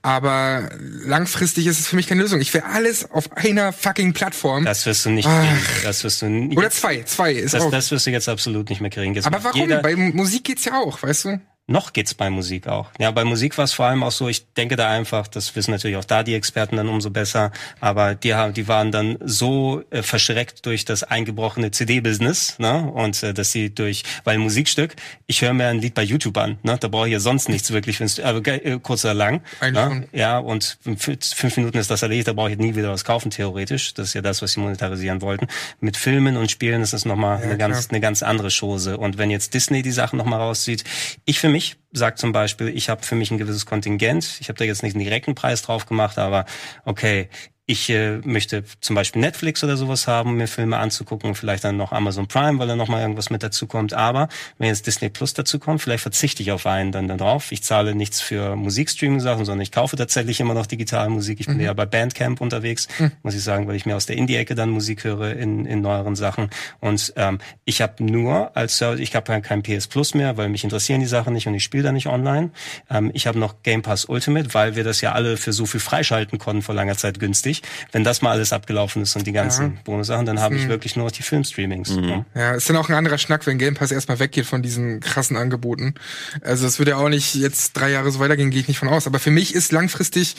Aber langfristig ist es für mich keine Lösung. Ich will alles auf einer fucking Plattform. das wirst du nicht kriegen. Das wirst du nicht. Oder zwei. Zwei ist das, auch. das wirst du jetzt absolut nicht mehr kriegen. Jetzt aber warum? Bei Musik geht's ja auch, weißt du? Noch geht's bei Musik auch. Ja, bei Musik war es vor allem auch so, ich denke da einfach, das wissen natürlich auch da die Experten dann umso besser, aber die haben, die waren dann so äh, verschreckt durch das eingebrochene CD-Business, ne? Und äh, dass sie durch, weil Musikstück, ich höre mir ein Lied bei YouTube an, ne? Da brauche ich ja sonst nichts wirklich, aber ge- äh, kurz oder lang. Ne? Ja, und fünf Minuten ist das erledigt, da brauche ich nie wieder was kaufen, theoretisch. Das ist ja das, was sie monetarisieren wollten. Mit Filmen und Spielen ist es nochmal eine ganz, eine ganz andere Chose. Und wenn jetzt Disney die Sachen nochmal rauszieht, ich für mich sag zum Beispiel, ich habe für mich ein gewisses Kontingent. Ich habe da jetzt nicht einen direkten Preis drauf gemacht, aber okay, ich äh, möchte zum Beispiel Netflix oder sowas haben, mir Filme anzugucken, vielleicht dann noch Amazon Prime, weil da noch mal irgendwas mit dazu kommt. Aber wenn jetzt Disney Plus dazu kommt, vielleicht verzichte ich auf einen dann darauf. Ich zahle nichts für Musikstreaming-Sachen, sondern ich kaufe tatsächlich immer noch digitale Musik. Ich bin eher bei Bandcamp unterwegs, muss ich sagen, weil ich mir aus der Indie-Ecke dann Musik höre in, in neueren Sachen. Und ähm, ich habe nur als Service, ich habe kein PS Plus mehr, weil mich interessieren die Sachen nicht und ich spiele da nicht online. Ähm, ich habe noch Game Pass Ultimate, weil wir das ja alle für so viel freischalten konnten vor langer Zeit günstig. Wenn das mal alles abgelaufen ist und die ganzen Bonussachen, dann habe ich wirklich nur noch die Filmstreamings. ne? Ja, ist dann auch ein anderer Schnack, wenn Game Pass erstmal weggeht von diesen krassen Angeboten. Also es wird ja auch nicht jetzt drei Jahre so weitergehen, gehe ich nicht von aus. Aber für mich ist langfristig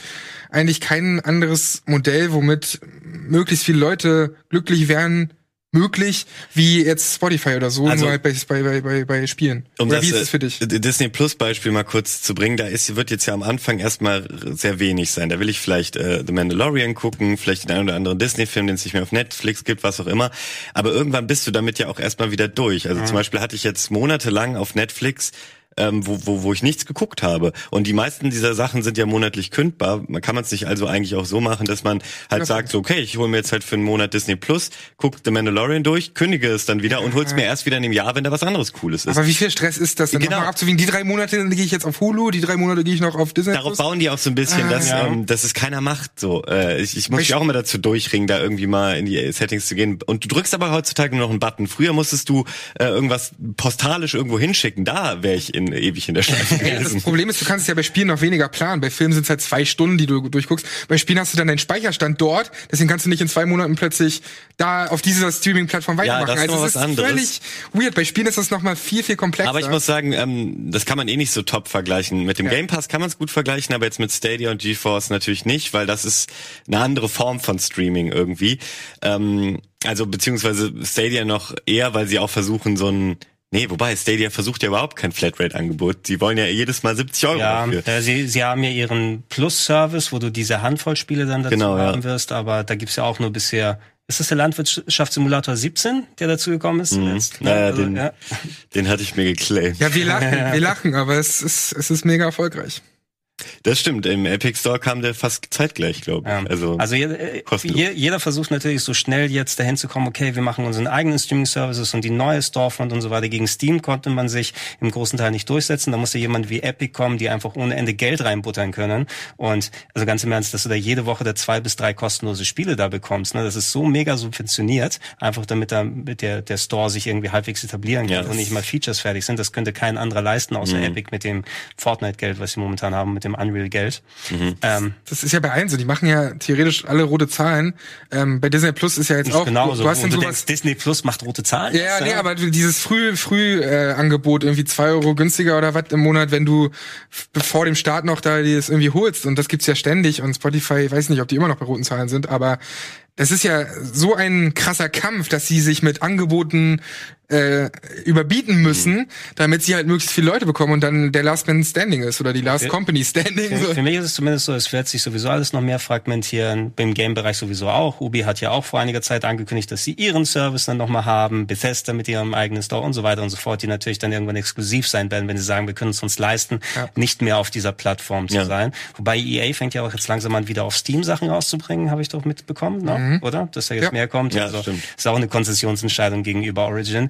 eigentlich kein anderes Modell, womit möglichst viele Leute glücklich werden, möglich, wie jetzt Spotify oder so, Also- nur halt bei, bei, bei, bei, Spielen. Um oder das wie ist äh, es für dich? Disney Plus Beispiel mal kurz zu bringen, da ist, wird jetzt ja am Anfang erstmal sehr wenig sein. Da will ich vielleicht äh, The Mandalorian gucken, vielleicht den einen oder anderen Disney-Film, den es nicht mehr auf Netflix gibt, was auch immer. Aber irgendwann bist du damit ja auch erstmal wieder durch. Also zum Beispiel hatte ich jetzt monatelang auf Netflix ähm, wo, wo, wo ich nichts geguckt habe. Und die meisten dieser Sachen sind ja monatlich kündbar. Man kann man es nicht also eigentlich auch so machen, dass man halt sagt, so, okay, ich hole mir jetzt halt für einen Monat Disney Plus, guck The Mandalorian durch, kündige es dann wieder und hol's mir erst wieder in dem Jahr, wenn da was anderes Cooles ist. Aber wie viel Stress ist das denn? Genau. Nochmal abzuwiegen. Die drei Monate dann gehe ich jetzt auf Hulu, die drei Monate gehe ich noch auf Disney. Darauf Plus. bauen die auch so ein bisschen, dass, Ja. ähm, dass es keiner macht. So, äh, ich, ich muss mich Ich- auch immer dazu durchringen, da irgendwie mal in die Settings zu gehen. Und du drückst aber heutzutage nur noch einen Button. Früher musstest du äh, irgendwas postalisch irgendwo hinschicken. Da wäre ich in, ewig in der Schleife Ja, das gewesen. Problem ist, du kannst es ja bei Spielen noch weniger planen. Bei Filmen sind es halt zwei Stunden, die du durchguckst. Bei Spielen hast du dann deinen Speicherstand dort, deswegen kannst du nicht in zwei Monaten plötzlich da auf dieser Streaming-Plattform weitermachen. das ist also es ist anderes. völlig weird. Bei Spielen ist das nochmal viel, viel komplexer. Aber ich muss sagen, ähm, das kann man eh nicht so top vergleichen. Mit dem Ja. Game Pass kann man es gut vergleichen, aber jetzt mit Stadia und GeForce natürlich nicht, weil das ist eine andere Form von Streaming irgendwie. Ähm, also beziehungsweise Stadia noch eher, weil sie auch versuchen, so ein Nee, wobei Stadia versucht ja überhaupt kein Flatrate-Angebot. Sie wollen ja jedes Mal 70 Euro Ja, dafür. sie, sie haben ja ihren Plus-Service, wo du diese Handvoll Spiele dann dazu Genau, ja. haben wirst, aber da gibt's ja auch nur bisher. Ist das der Landwirtschaftssimulator 17, der dazu gekommen ist? Jetzt, ne? Mhm. Naja, Also, den, ja. den hatte ich mir geclaimt. ja, wir lachen, wir lachen, aber es ist, es ist mega erfolgreich. Das stimmt, im Epic Store kam der fast zeitgleich, glaube ich. Ja. Also, also je- je, jeder versucht natürlich so schnell jetzt dahin zu kommen, okay, wir machen unseren eigenen Streaming-Services und die neue Storefront und so weiter. Gegen Steam konnte man sich im großen Teil nicht durchsetzen. Da musste jemand wie Epic kommen, die einfach ohne Ende Geld reinbuttern können. Und also ganz im Ernst, dass du da jede Woche da zwei bis drei kostenlose Spiele da bekommst. Ne? Das ist so mega subventioniert, einfach damit da mit der, der Store sich irgendwie halbwegs etablieren kann Ja, und nicht mal Features fertig sind. Das könnte kein anderer leisten, außer Epic mit dem Fortnite-Geld, was sie momentan haben, mit dem Unreal-Geld. Ähm, Das ist ja bei allen so. Die machen ja theoretisch alle rote Zahlen. Ähm, bei Disney Plus ist ja jetzt auch. genauso. Du hast und dann du denkst, Disney Plus macht rote Zahlen? Ja, ja, nee, aber dieses früh früh äh, Angebot irgendwie zwei Euro günstiger oder was im Monat, wenn du bevor dem Start noch da die das irgendwie holst und das gibt's ja ständig und Spotify, ich weiß nicht, ob die immer noch bei roten Zahlen sind, aber das ist ja so ein krasser Kampf, dass sie sich mit Angeboten äh, überbieten müssen, mhm. damit sie halt möglichst viele Leute bekommen und dann der Last Man Standing ist oder die Last für, Company Standing. Für, so. für mich ist es zumindest so, es wird sich sowieso alles noch mehr fragmentieren, beim Game-Bereich sowieso auch. Ubi hat ja auch vor einiger Zeit angekündigt, dass sie ihren Service dann nochmal haben, Bethesda mit ihrem eigenen Store und so weiter und so fort, die natürlich dann irgendwann exklusiv sein werden, wenn sie sagen, wir können es uns leisten, ja. nicht mehr auf dieser Plattform zu ja. sein. Wobei EA fängt ja auch jetzt langsam an, wieder auf Steam Sachen rauszubringen, habe ich doch mitbekommen, ne? mhm. oder? Dass da jetzt ja. mehr kommt. Ja, also, stimmt. Ist auch eine Konzessionsentscheidung gegenüber Origin.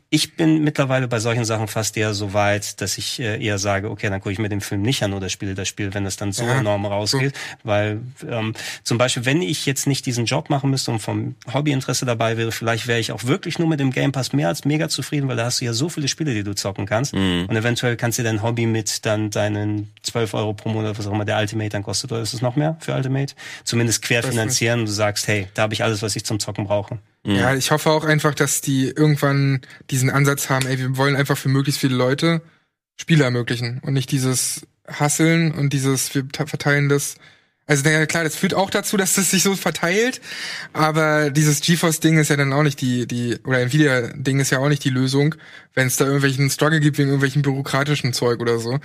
Ich bin mittlerweile bei solchen Sachen fast eher so weit, dass ich äh, eher sage, okay, dann gucke ich mir den Film nicht an oder spiele das Spiel, wenn es dann so ja. enorm rausgeht. Weil ähm, zum Beispiel, wenn ich jetzt nicht diesen Job machen müsste und vom Hobbyinteresse dabei wäre, vielleicht wäre ich auch wirklich nur mit dem Game Pass mehr als mega zufrieden, weil da hast du ja so viele Spiele, die du zocken kannst. Mhm. Und eventuell kannst du dein Hobby mit dann deinen 12 Euro pro Monat, was auch immer der Ultimate dann kostet, oder ist es noch mehr für Ultimate? Zumindest querfinanzieren und du sagst, hey, da habe ich alles, was ich zum Zocken brauche. Mhm. Ja, ich hoffe auch einfach, dass die irgendwann diesen Ansatz haben, ey, wir wollen einfach für möglichst viele Leute Spiele ermöglichen und nicht dieses Hasseln und dieses, wir verteilen das. Also ja, klar, das führt auch dazu, dass das sich so verteilt, aber dieses GeForce-Ding ist ja dann auch nicht die, die, oder Nvidia-Ding ist ja auch nicht die Lösung, wenn es da irgendwelchen Struggle gibt wegen irgendwelchen bürokratischen Zeug oder so.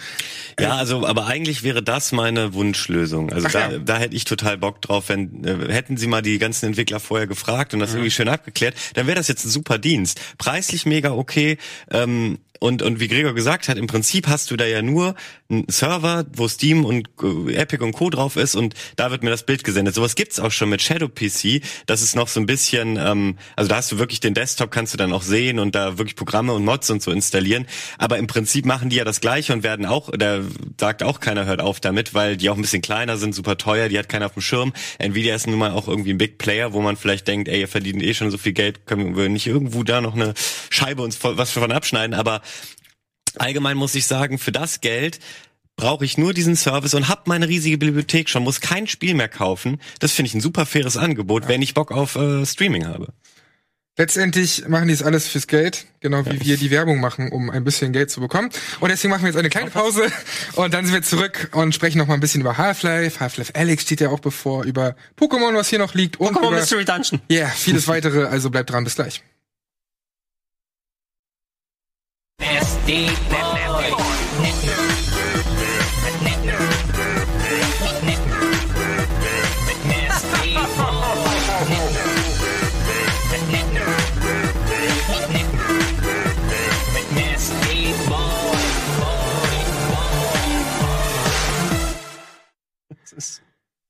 Ja, also, aber eigentlich wäre das meine Wunschlösung. Also Ach da, ja. da hätte ich total Bock drauf, wenn äh, hätten sie mal die ganzen Entwickler vorher gefragt und das mhm. irgendwie schön abgeklärt, dann wäre das jetzt ein super Dienst. Preislich mega okay, ähm, und, und wie Gregor gesagt hat, im Prinzip hast du da ja nur einen Server, wo Steam und äh, Epic und Co. drauf ist und da wird mir das Bild gesendet. Sowas gibt's auch schon mit Shadow PC. Das ist noch so ein bisschen, ähm, also da hast du wirklich den Desktop, kannst du dann auch sehen und da wirklich Programme und Mods und so installieren. Aber im Prinzip machen die ja das Gleiche und werden auch, da sagt auch keiner, hört auf damit, weil die auch ein bisschen kleiner sind, super teuer, die hat keiner auf dem Schirm. Nvidia ist nun mal auch irgendwie ein Big Player, wo man vielleicht denkt, ey, ihr verdient eh schon so viel Geld, können wir nicht irgendwo da noch eine Scheibe uns was von abschneiden, aber allgemein muss ich sagen, für das Geld brauche ich nur diesen Service und habe meine riesige Bibliothek schon, muss kein Spiel mehr kaufen. Das finde ich ein super faires Angebot, ja. wenn ich Bock auf äh, Streaming habe. Letztendlich machen die es alles fürs Geld, genau wie ja. wir die Werbung machen, um ein bisschen Geld zu bekommen. Und deswegen machen wir jetzt eine kleine Pause und dann sind wir zurück und sprechen noch mal ein bisschen über Half-Life. Half-Life Alex steht ja auch bevor, über Pokémon, was hier noch liegt. und Pokémon Mystery Dungeon. Ja, yeah, vieles weitere, also bleibt dran, bis gleich.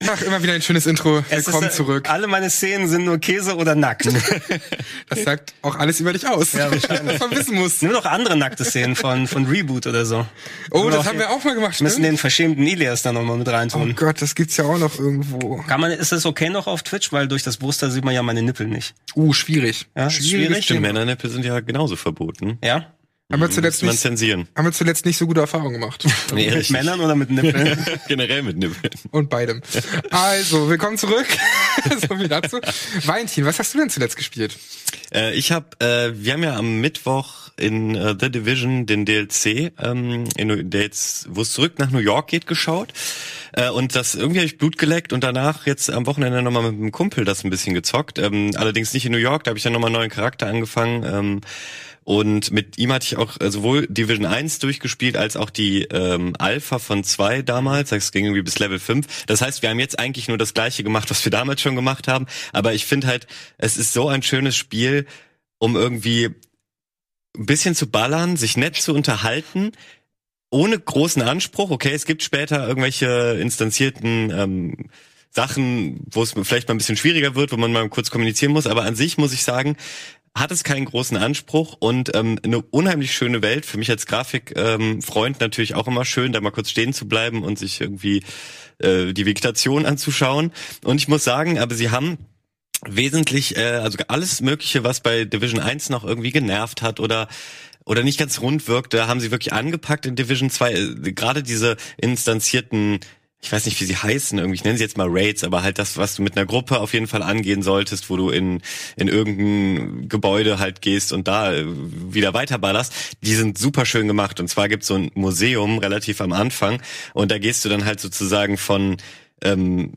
Ach, immer wieder ein schönes Intro. Willkommen ist, äh, zurück. Alle meine Szenen sind nur Käse oder nackt. das sagt auch alles über dich aus. Ja, was man wissen muss. Nur noch andere nackte Szenen von, von Reboot oder so. Oh, das haben wir auch mal gemacht. Müssen den verschämten Ilias da nochmal mit reintun. Oh Gott, das gibt's ja auch noch irgendwo. Kann man, ist das okay noch auf Twitch? Weil durch das Booster sieht man ja meine Nippel nicht. Uh, schwierig. Ja, schwierig. schwierig. Stimmt, Männernippel sind ja genauso verboten. Ja? Haben wir, zuletzt nicht, zensieren. haben wir zuletzt nicht so gute Erfahrungen gemacht. nee, mit Männern oder mit Nippeln? Generell mit Nippeln. Und beidem. Also, willkommen zurück. so viel dazu. Valentin, was hast du denn zuletzt gespielt? Äh, ich habe, äh, wir haben ja am Mittwoch in äh, The Division den DLC, ähm, in, der jetzt, wo es zurück nach New York geht, geschaut. Äh, und das irgendwie habe ich Blut geleckt und danach jetzt am Wochenende nochmal mit einem Kumpel das ein bisschen gezockt. Ähm, allerdings nicht in New York, da habe ich dann nochmal einen neuen Charakter angefangen. Ähm, und mit ihm hatte ich auch äh, sowohl Division 1 durchgespielt, als auch die ähm, Alpha von 2 damals. Das ging irgendwie bis Level 5. Das heißt, wir haben jetzt eigentlich nur das gleiche gemacht, was wir damals schon gemacht haben. Aber ich finde halt, es ist so ein schönes Spiel, um irgendwie ein bisschen zu ballern, sich nett zu unterhalten, ohne großen Anspruch. Okay, es gibt später irgendwelche instanzierten ähm, Sachen, wo es vielleicht mal ein bisschen schwieriger wird, wo man mal kurz kommunizieren muss. Aber an sich muss ich sagen, hat es keinen großen Anspruch und ähm, eine unheimlich schöne Welt. Für mich als Grafikfreund ähm, natürlich auch immer schön, da mal kurz stehen zu bleiben und sich irgendwie äh, die Vegetation anzuschauen. Und ich muss sagen, aber sie haben wesentlich, äh, also alles Mögliche, was bei Division 1 noch irgendwie genervt hat oder oder nicht ganz rund wirkte, haben sie wirklich angepackt in Division 2. Äh, gerade diese instanzierten ich weiß nicht, wie sie heißen, irgendwie, ich nenne sie jetzt mal Raids, aber halt das, was du mit einer Gruppe auf jeden Fall angehen solltest, wo du in, in irgendein Gebäude halt gehst und da äh, wieder weiterballerst, die sind super schön gemacht. Und zwar gibt's so ein Museum relativ am Anfang und da gehst du dann halt sozusagen von ähm,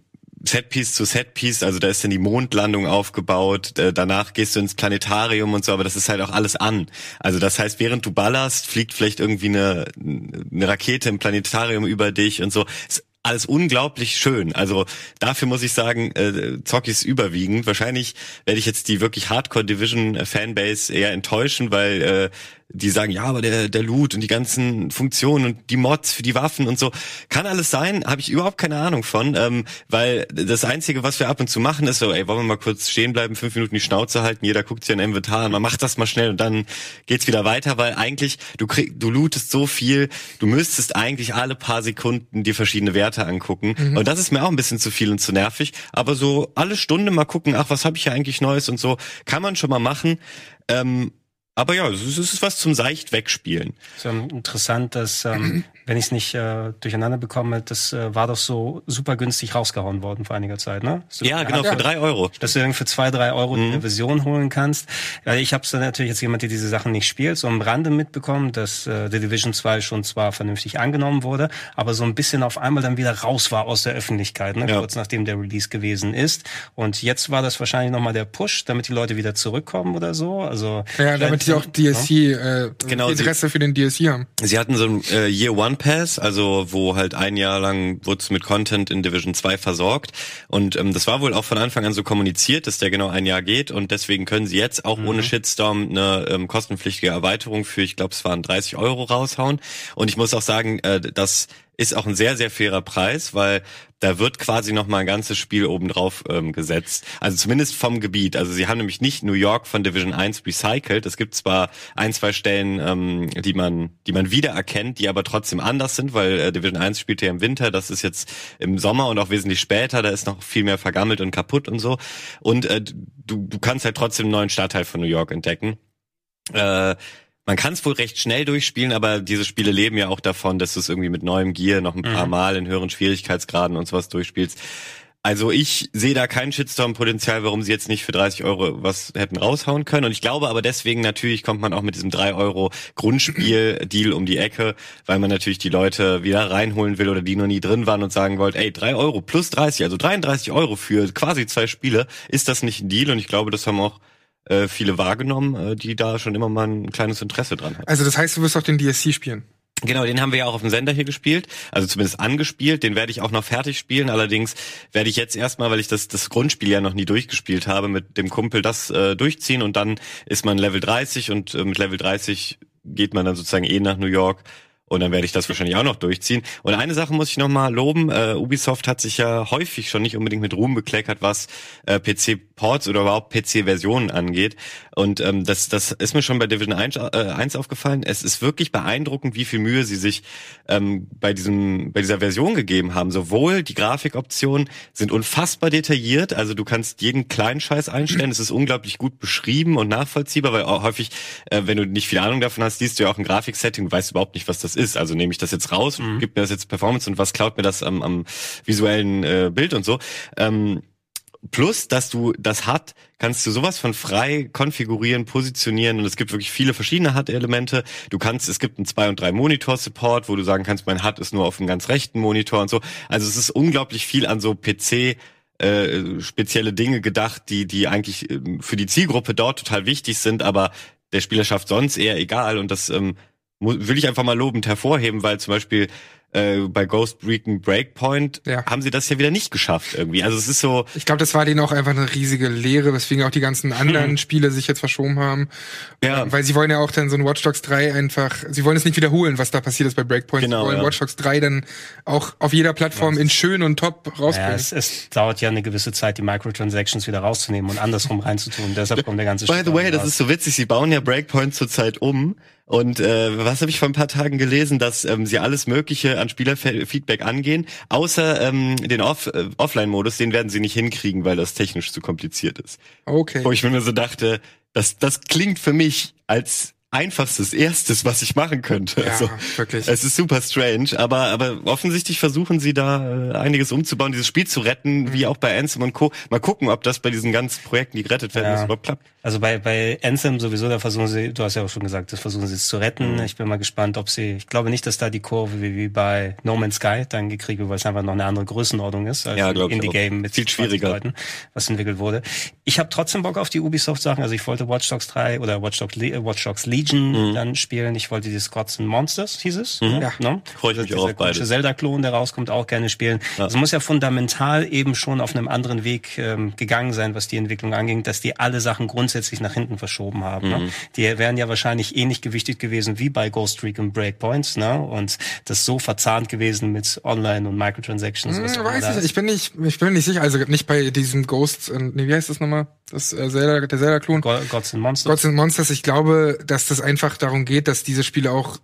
Setpiece zu Setpiece, also da ist dann die Mondlandung aufgebaut, danach gehst du ins Planetarium und so, aber das ist halt auch alles an. Also das heißt, während du ballerst, fliegt vielleicht irgendwie eine, eine Rakete im Planetarium über dich und so. Ist alles unglaublich schön. Also dafür muss ich sagen, äh, Zocki überwiegend. Wahrscheinlich werde ich jetzt die wirklich Hardcore Division Fanbase eher enttäuschen, weil äh, die sagen, ja, aber der, der Loot und die ganzen Funktionen und die Mods für die Waffen und so, kann alles sein, habe ich überhaupt keine Ahnung von, ähm, weil das Einzige, was wir ab und zu machen, ist so, ey, wollen wir mal kurz stehen bleiben, fünf Minuten die Schnauze halten, jeder guckt sich ein Inventar an, man macht das mal schnell und dann geht's wieder weiter, weil eigentlich, du krieg, du lootest so viel, du müsstest eigentlich alle paar Sekunden dir verschiedene Werte angucken. Mhm. und das ist mir auch ein bisschen zu viel und zu nervig, aber so alle Stunde mal gucken, ach, was habe ich hier eigentlich Neues und so, kann man schon mal machen, ähm, aber ja, es ist was zum seicht wegspielen. So interessant, dass ähm, wenn ich es nicht äh, durcheinander bekomme, das äh, war doch so super günstig rausgehauen worden vor einiger Zeit, ne? So, ja, genau, für drei Euro. Dass du irgendwie für zwei, drei Euro mhm. eine Version holen kannst. Ja, ich habe dann natürlich jetzt jemand, der diese Sachen nicht spielt, so am Rande mitbekommen, dass äh, The Division 2 schon zwar vernünftig angenommen wurde, aber so ein bisschen auf einmal dann wieder raus war aus der Öffentlichkeit, ne? Ja. kurz nachdem der Release gewesen ist. Und jetzt war das wahrscheinlich nochmal der Push, damit die Leute wieder zurückkommen oder so. Also Ja, damit sie auch DSC, ja? äh, genau, Interesse sie, für den DSC haben. Sie hatten so ein äh, Year One Pass, also wo halt ein Jahr lang wurde mit Content in Division 2 versorgt. Und ähm, das war wohl auch von Anfang an so kommuniziert, dass der genau ein Jahr geht. Und deswegen können sie jetzt auch mhm. ohne Shitstorm eine ähm, kostenpflichtige Erweiterung für, ich glaube, es waren 30 Euro raushauen. Und ich muss auch sagen, äh, dass ist auch ein sehr, sehr fairer Preis, weil da wird quasi noch mal ein ganzes Spiel obendrauf ähm, gesetzt. Also zumindest vom Gebiet. Also sie haben nämlich nicht New York von Division 1 recycelt. Es gibt zwar ein, zwei Stellen, ähm, die man, die man wiedererkennt, die aber trotzdem anders sind, weil äh, Division 1 spielt ja im Winter, das ist jetzt im Sommer und auch wesentlich später, da ist noch viel mehr vergammelt und kaputt und so. Und äh, du, du kannst halt trotzdem einen neuen Stadtteil von New York entdecken. Äh, man kann es wohl recht schnell durchspielen, aber diese Spiele leben ja auch davon, dass du es irgendwie mit neuem Gear noch ein paar mhm. Mal in höheren Schwierigkeitsgraden und sowas durchspielst. Also ich sehe da kein Shitstorm-Potenzial, warum sie jetzt nicht für 30 Euro was hätten raushauen können. Und ich glaube aber deswegen natürlich kommt man auch mit diesem 3 Euro Grundspiel-Deal um die Ecke, weil man natürlich die Leute wieder reinholen will oder die noch nie drin waren und sagen wollt, ey, 3 Euro plus 30, also 33 Euro für quasi zwei Spiele, ist das nicht ein Deal? Und ich glaube, das haben auch äh, viele wahrgenommen, äh, die da schon immer mal ein kleines Interesse dran haben. Also das heißt, du wirst auch den DSC spielen? Genau, den haben wir ja auch auf dem Sender hier gespielt, also zumindest angespielt. Den werde ich auch noch fertig spielen. Allerdings werde ich jetzt erstmal, weil ich das, das Grundspiel ja noch nie durchgespielt habe, mit dem Kumpel das äh, durchziehen und dann ist man Level 30 und äh, mit Level 30 geht man dann sozusagen eh nach New York und dann werde ich das wahrscheinlich auch noch durchziehen. Und eine Sache muss ich noch mal loben. Äh, Ubisoft hat sich ja häufig schon nicht unbedingt mit Ruhm bekleckert, was äh, PC-Ports oder überhaupt PC-Versionen angeht. Und ähm, das, das ist mir schon bei Division 1, äh, 1 aufgefallen. Es ist wirklich beeindruckend, wie viel Mühe sie sich ähm, bei, diesem, bei dieser Version gegeben haben. Sowohl die Grafikoptionen sind unfassbar detailliert. Also du kannst jeden kleinen Scheiß einstellen. Es ist unglaublich gut beschrieben und nachvollziehbar, weil auch häufig, äh, wenn du nicht viel Ahnung davon hast, siehst du ja auch ein Grafiksetting, du weißt überhaupt nicht, was das ist. Also nehme ich das jetzt raus, mhm. gibt mir das jetzt Performance und was klaut mir das am, am visuellen äh, Bild und so. Ähm, Plus, dass du das HUD kannst du sowas von frei konfigurieren, positionieren und es gibt wirklich viele verschiedene HUD-Elemente. Du kannst, es gibt einen zwei und drei Monitor-Support, wo du sagen kannst, mein HUD ist nur auf dem ganz rechten Monitor und so. Also es ist unglaublich viel an so PC äh, spezielle Dinge gedacht, die die eigentlich äh, für die Zielgruppe dort total wichtig sind, aber der Spielerschaft sonst eher egal und das ähm, will ich einfach mal lobend hervorheben, weil zum Beispiel äh, bei Ghost Recon Breakpoint ja. haben sie das ja wieder nicht geschafft irgendwie. Also es ist so. Ich glaube, das war denen auch einfach eine riesige Lehre, weswegen auch die ganzen anderen hm. Spiele sich jetzt verschoben haben. Ja. Ähm, weil sie wollen ja auch dann so ein Watch Dogs 3 einfach, sie wollen es nicht wiederholen, was da passiert ist bei Breakpoint. Genau, sie wollen ja. Watch Dogs 3 dann auch auf jeder Plattform ja. in schön und top rausbringen. Ja, es, es, dauert ja eine gewisse Zeit, die Microtransactions wieder rauszunehmen und andersrum reinzutun. Deshalb kommt der ganze By the way, das ist so witzig, sie bauen ja Breakpoint zurzeit um und äh, was habe ich vor ein paar Tagen gelesen, dass ähm, sie alles Mögliche an Spielerfeedback angehen, außer ähm, den Off äh, Offline-Modus, den werden sie nicht hinkriegen, weil das technisch zu kompliziert ist. Okay. Wo ich mir so dachte, das, das klingt für mich als einfachstes erstes, was ich machen könnte. Ja, also, wirklich. Es ist super strange, aber aber offensichtlich versuchen sie da äh, einiges umzubauen, dieses Spiel zu retten, Mhm. wie auch bei Anthem und Co. Mal gucken, ob das bei diesen ganzen Projekten, die gerettet werden, Ja. überhaupt klappt. Also bei, bei Anthem sowieso, da versuchen sie, du hast ja auch schon gesagt, das versuchen sie es zu retten. Mhm. Ich bin mal gespannt, ob sie, ich glaube nicht, dass da die Kurve wie, wie bei No Man's Sky dann gekriegt wird, weil es einfach noch eine andere Größenordnung ist als Ja, Indie-Game mit Viel 20 schwieriger. Leuten, was entwickelt wurde. Ich habe trotzdem Bock auf die Ubisoft-Sachen. Also ich wollte Watch Dogs 3 oder Watch Dogs, Le äh, Watch Dogs Legion dann spielen. Ich wollte die Gods and Monsters, hieß es. Ja. Ne? Freue ich mich Dieser auch auf beides. Zelda-Klon, der rauskommt, auch gerne spielen. Es muss ja fundamental eben schon auf einem anderen Weg ähm, gegangen sein, was die Entwicklung anging, dass die alle Sachen grundsätzlich nach hinten verschoben haben. Mhm. Ne? Die wären ja wahrscheinlich ähnlich gewichtet gewesen wie bei Ghost Recon Breakpoints, ne? Und das so verzahnt gewesen mit Online und Microtransactions. Hm, weiß ich, ich bin nicht, ich bin nicht sicher, also nicht bei diesem Ghost, nee, wie heißt das nochmal? Das äh, Zelda, der Zelda-Klon. Go- Gods and Monsters. Gods and Monsters, ich glaube, dass das einfach darum geht, dass diese Spiele auch